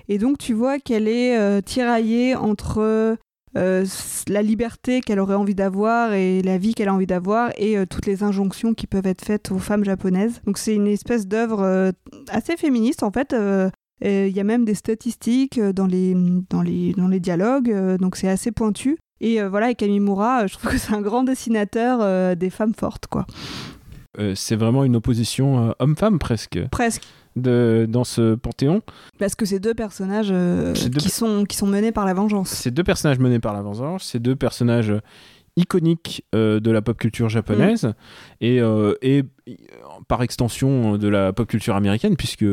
Et donc tu vois qu'elle est euh, tiraillée entre euh, la liberté qu'elle aurait envie d'avoir et la vie qu'elle a envie d'avoir et euh, toutes les injonctions qui peuvent être faites aux femmes japonaises. Donc c'est une espèce d'œuvre euh, assez féministe en fait. Il y a même des statistiques dans les, dans les, dans les dialogues, donc c'est assez pointu. Et voilà, et Kamimura, je trouve que c'est un grand dessinateur des femmes fortes, quoi. C'est vraiment une opposition homme-femme presque Presque. De, dans ce panthéon. Parce que c'est deux personnages euh, deux qui, sont, qui sont menés par la vengeance. Ces deux personnages menés par la vengeance, ces deux personnages euh, iconiques euh, de la pop culture japonaise Mm. et, euh, et par extension de la pop culture américaine, puisque,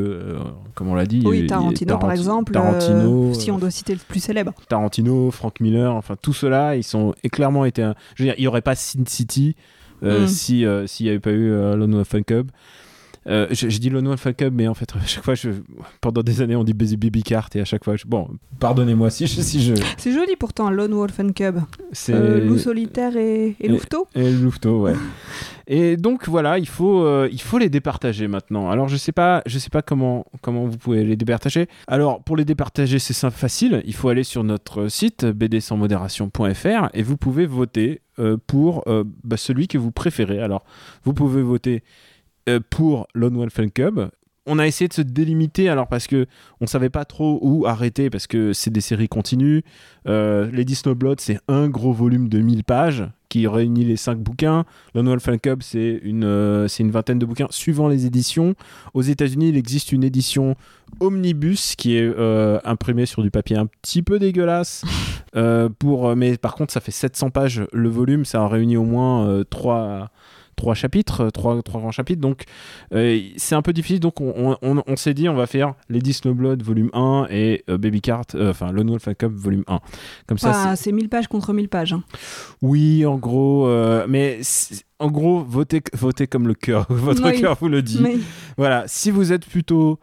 comme on l'a dit, Oui, a- Tarantino, par exemple. Tarantino, si on doit citer le plus célèbre. Tarantino, Frank Miller, enfin tout cela, ils sont clairement été. un- Je veux dire, il n'y aurait pas Sin City Mm. si s'il n'y avait pas eu Lone Wolf Cub. Euh, je, je dis Lone Wolf Cub, mais en fait, à chaque fois, je, pendant des années, on dit Baby Baby Cart et à chaque fois, je- bon, pardonnez-moi si je, si je, C'est joli pourtant, Lone Wolf and Cub. c'est Euh, loup solitaire et, et louveteau. Et le louveteau, ouais. Et donc voilà, il faut, euh, il faut les départager maintenant. Alors je sais pas, je sais pas comment, comment vous pouvez les départager. Alors pour les départager, c'est simple, facile. Il faut aller sur notre site bdsansmodération.fr et vous pouvez voter pour bah, celui que vous préférez. Alors vous pouvez voter pour Lone Wolf and Cub. On a essayé de se délimiter alors parce que on savait pas trop où arrêter parce que c'est des séries continues. Euh, Lady Snowblood c'est un gros volume de 1000 pages qui réunit les 5 bouquins. Lone Wolf and Cub c'est une, euh, une vingtaine de bouquins suivant les éditions. Aux États-Unis il existe une édition omnibus qui est euh, imprimée sur du papier un petit peu dégueulasse. Euh, pour, mais par contre ça fait 700 pages le volume, ça en réunit au moins 3 trois chapitres, euh, trois, trois grands chapitres. Donc, euh, c'est un peu difficile. Donc, on, on- on s'est dit, on va faire Lady Snowblood volume 1 et euh, Baby Cart, enfin, Lone Wolf and Cub volume 1. Comme ça, c'est- c'est 1000 pages contre 1000 pages. hein. oui, en gros, mais en gros, votez, votez comme le cœur, votre Oui. cœur vous le dit. Mais Voilà, si vous êtes plutôt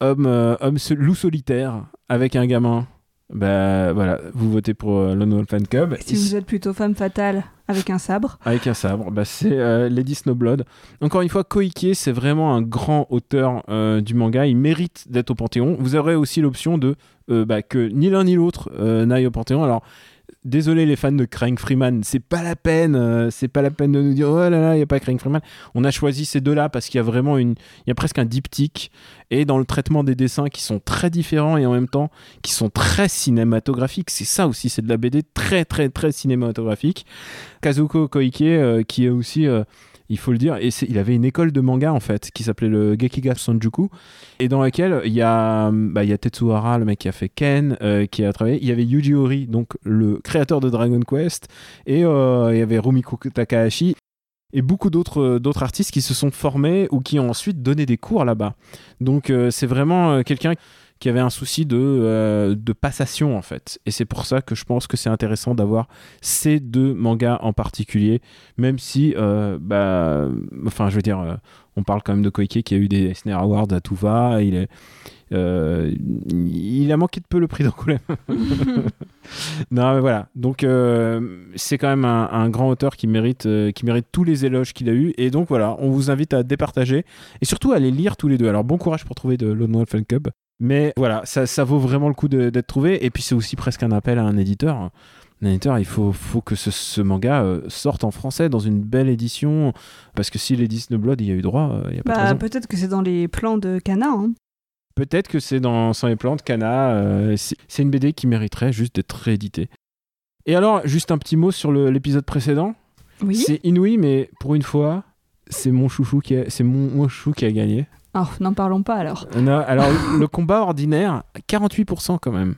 homme, euh, homme loup solitaire avec un gamin, bah voilà, vous votez pour euh, Lone Wolf and Cub. si vous êtes plutôt femme fatale avec un sabre, Avec un sabre, bah, c'est euh, Lady Snowblood. Encore une fois, Koike, c'est vraiment un grand auteur euh, du manga. Il mérite d'être au Panthéon. Vous aurez aussi l'option de euh, bah, que ni l'un ni l'autre n'aille au Panthéon. Alors, désolé les fans de Craig Freeman, c'est pas la peine. euh, c'est pas la peine de nous dire oh là là, il y a pas Craig Freeman. On a choisi ces deux-là parce qu'il y a vraiment une, il y a presque un diptyque et dans le traitement des dessins qui sont très différents et en même temps qui sont très cinématographiques. C'est ça aussi, c'est de la BD très très très cinématographique. Kazuko Koike, euh, qui est aussi, euh, il faut le dire, et il avait une école de manga en fait, qui s'appelait le Gekiga Sanjuku, et dans laquelle il y a, bah, il y a Tetsuhara, le mec qui a fait Ken, euh, qui a travaillé. Il y avait Yuji Horii, donc le créateur de Dragon Quest, et euh, il y avait Rumiko Takahashi. Et beaucoup d'autres euh, d'autres artistes qui se sont formés ou qui ont ensuite donné des cours là-bas. Donc c'est vraiment euh, quelqu'un qui avait un souci de, euh, de passation en fait. Et c'est pour ça que je pense que c'est intéressant d'avoir ces deux mangas en particulier, même si, euh, bah, enfin, je veux dire, euh, on parle quand même de Koike qui a eu des Eisner Awards à tout va. Il est, euh, il a manqué de peu le prix d'Angoulême. non, mais voilà. Donc, euh, c'est quand même un, un grand auteur qui mérite, euh, qui mérite tous les éloges qu'il a eu. Et donc, voilà, on vous invite à départager et surtout à les lire tous les deux. Alors, bon courage pour trouver de Lone Wolf and Cub. Mais voilà, ça, ça vaut vraiment le coup de- d'être trouvé. Et puis, c'est aussi presque un appel à un éditeur. Un éditeur, il faut, faut que ce, ce manga euh, sorte en français dans une belle édition. Parce que si Lady Snowblood, il y a eu droit, euh, il n'y a pas de bah, peut-être que c'est dans les plans de Kana. hein. Peut-être que c'est dans Sans les plantes, Kana. euh, c'est une BD qui mériterait juste d'être rééditée. Et alors, juste un petit mot sur l'épisode précédent. Oui. C'est inouï, mais pour une fois, c'est mon chouchou qui a, c'est mon, mon chouchou qui a gagné. Oh, n'en parlons pas alors. On a- alors, le combat ordinaire, 48% quand même.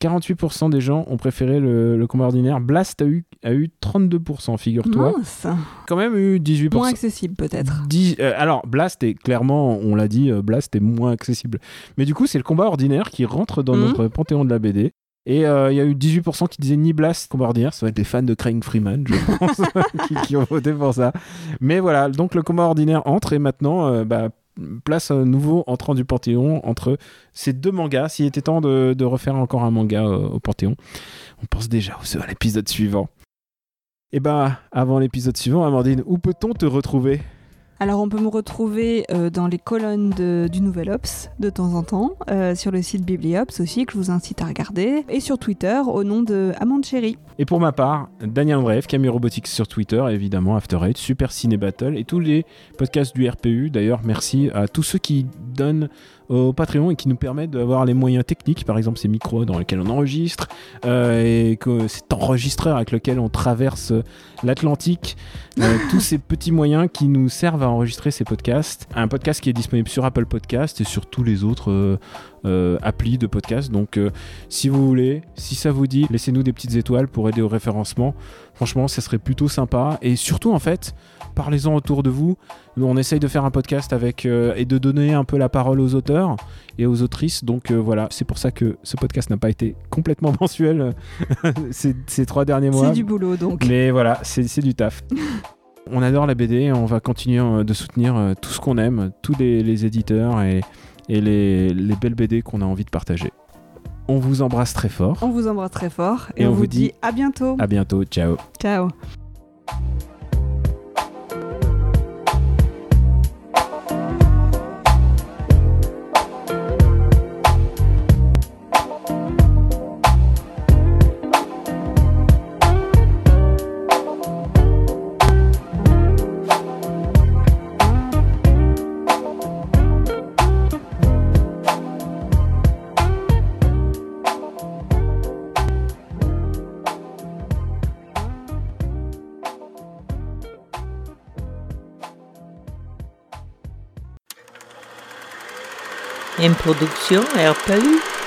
48% des gens ont préféré le, le combat ordinaire. Blast a eu, a eu 32%, figure-toi. Mince. Quand même eu 18%. Moins accessible peut-être. Euh, alors, Blast est clairement, on l'a dit, euh, Blast est moins accessible. Mais du coup, c'est le combat ordinaire qui rentre dans Mhm. notre panthéon de la BD. Et euh, il y a eu 18% qui disaient ni Blast, combat ordinaire. Ça va être des fans de Craig Freeman, je pense, qui, qui ont voté pour ça. Mais voilà, donc le combat ordinaire entre et maintenant, euh, bah, place un nouveau entrant du panthéon entre ces deux mangas. S'il était temps de, de refaire encore un manga euh, au panthéon, on pense déjà au- à l'épisode suivant. Et bah, avant l'épisode suivant, Amandine, où peut-on te retrouver? Alors on peut me retrouver euh, dans les colonnes du Nouvel Ops de temps en temps, euh, sur le site Bibliops aussi que je vous incite à regarder, et sur Twitter au nom de Amande Chéri. Et pour ma part, Daniel Bref, Camille Robotics sur Twitter, évidemment After Eight, Super Ciné Battle et tous les podcasts du RPU. D'ailleurs, merci à tous ceux qui donnent au Patreon et qui nous permettent d'avoir les moyens techniques, par exemple ces micros dans lesquels on enregistre, euh, et que cet enregistreur avec lequel on traverse l'Atlantique, euh, tous ces petits moyens qui nous servent à enregistrer ces podcasts. Un podcast qui est disponible sur Apple Podcast et sur tous les autres euh, applis de podcast. Donc si vous voulez, si ça vous dit, laissez-nous des petites étoiles pour aider au référencement. Franchement, ça serait plutôt sympa. Et surtout, en fait, parlez-en autour de vous. Nous, on essaye de faire un podcast avec euh, et de donner un peu la parole aux auteurs et aux autrices. Donc euh, voilà, c'est pour ça que ce podcast n'a pas été complètement mensuel euh, ces, ces trois derniers mois. C'est du boulot donc. Mais voilà, c'est du taf. on adore la BD, on va continuer de soutenir tout ce qu'on aime, tous les, les éditeurs et, et les, les belles BD qu'on a envie de partager. On vous embrasse très fort. On vous embrasse très fort et, Et on, vous dit dit à bientôt. À bientôt, ciao. Ciao. Une production RPU.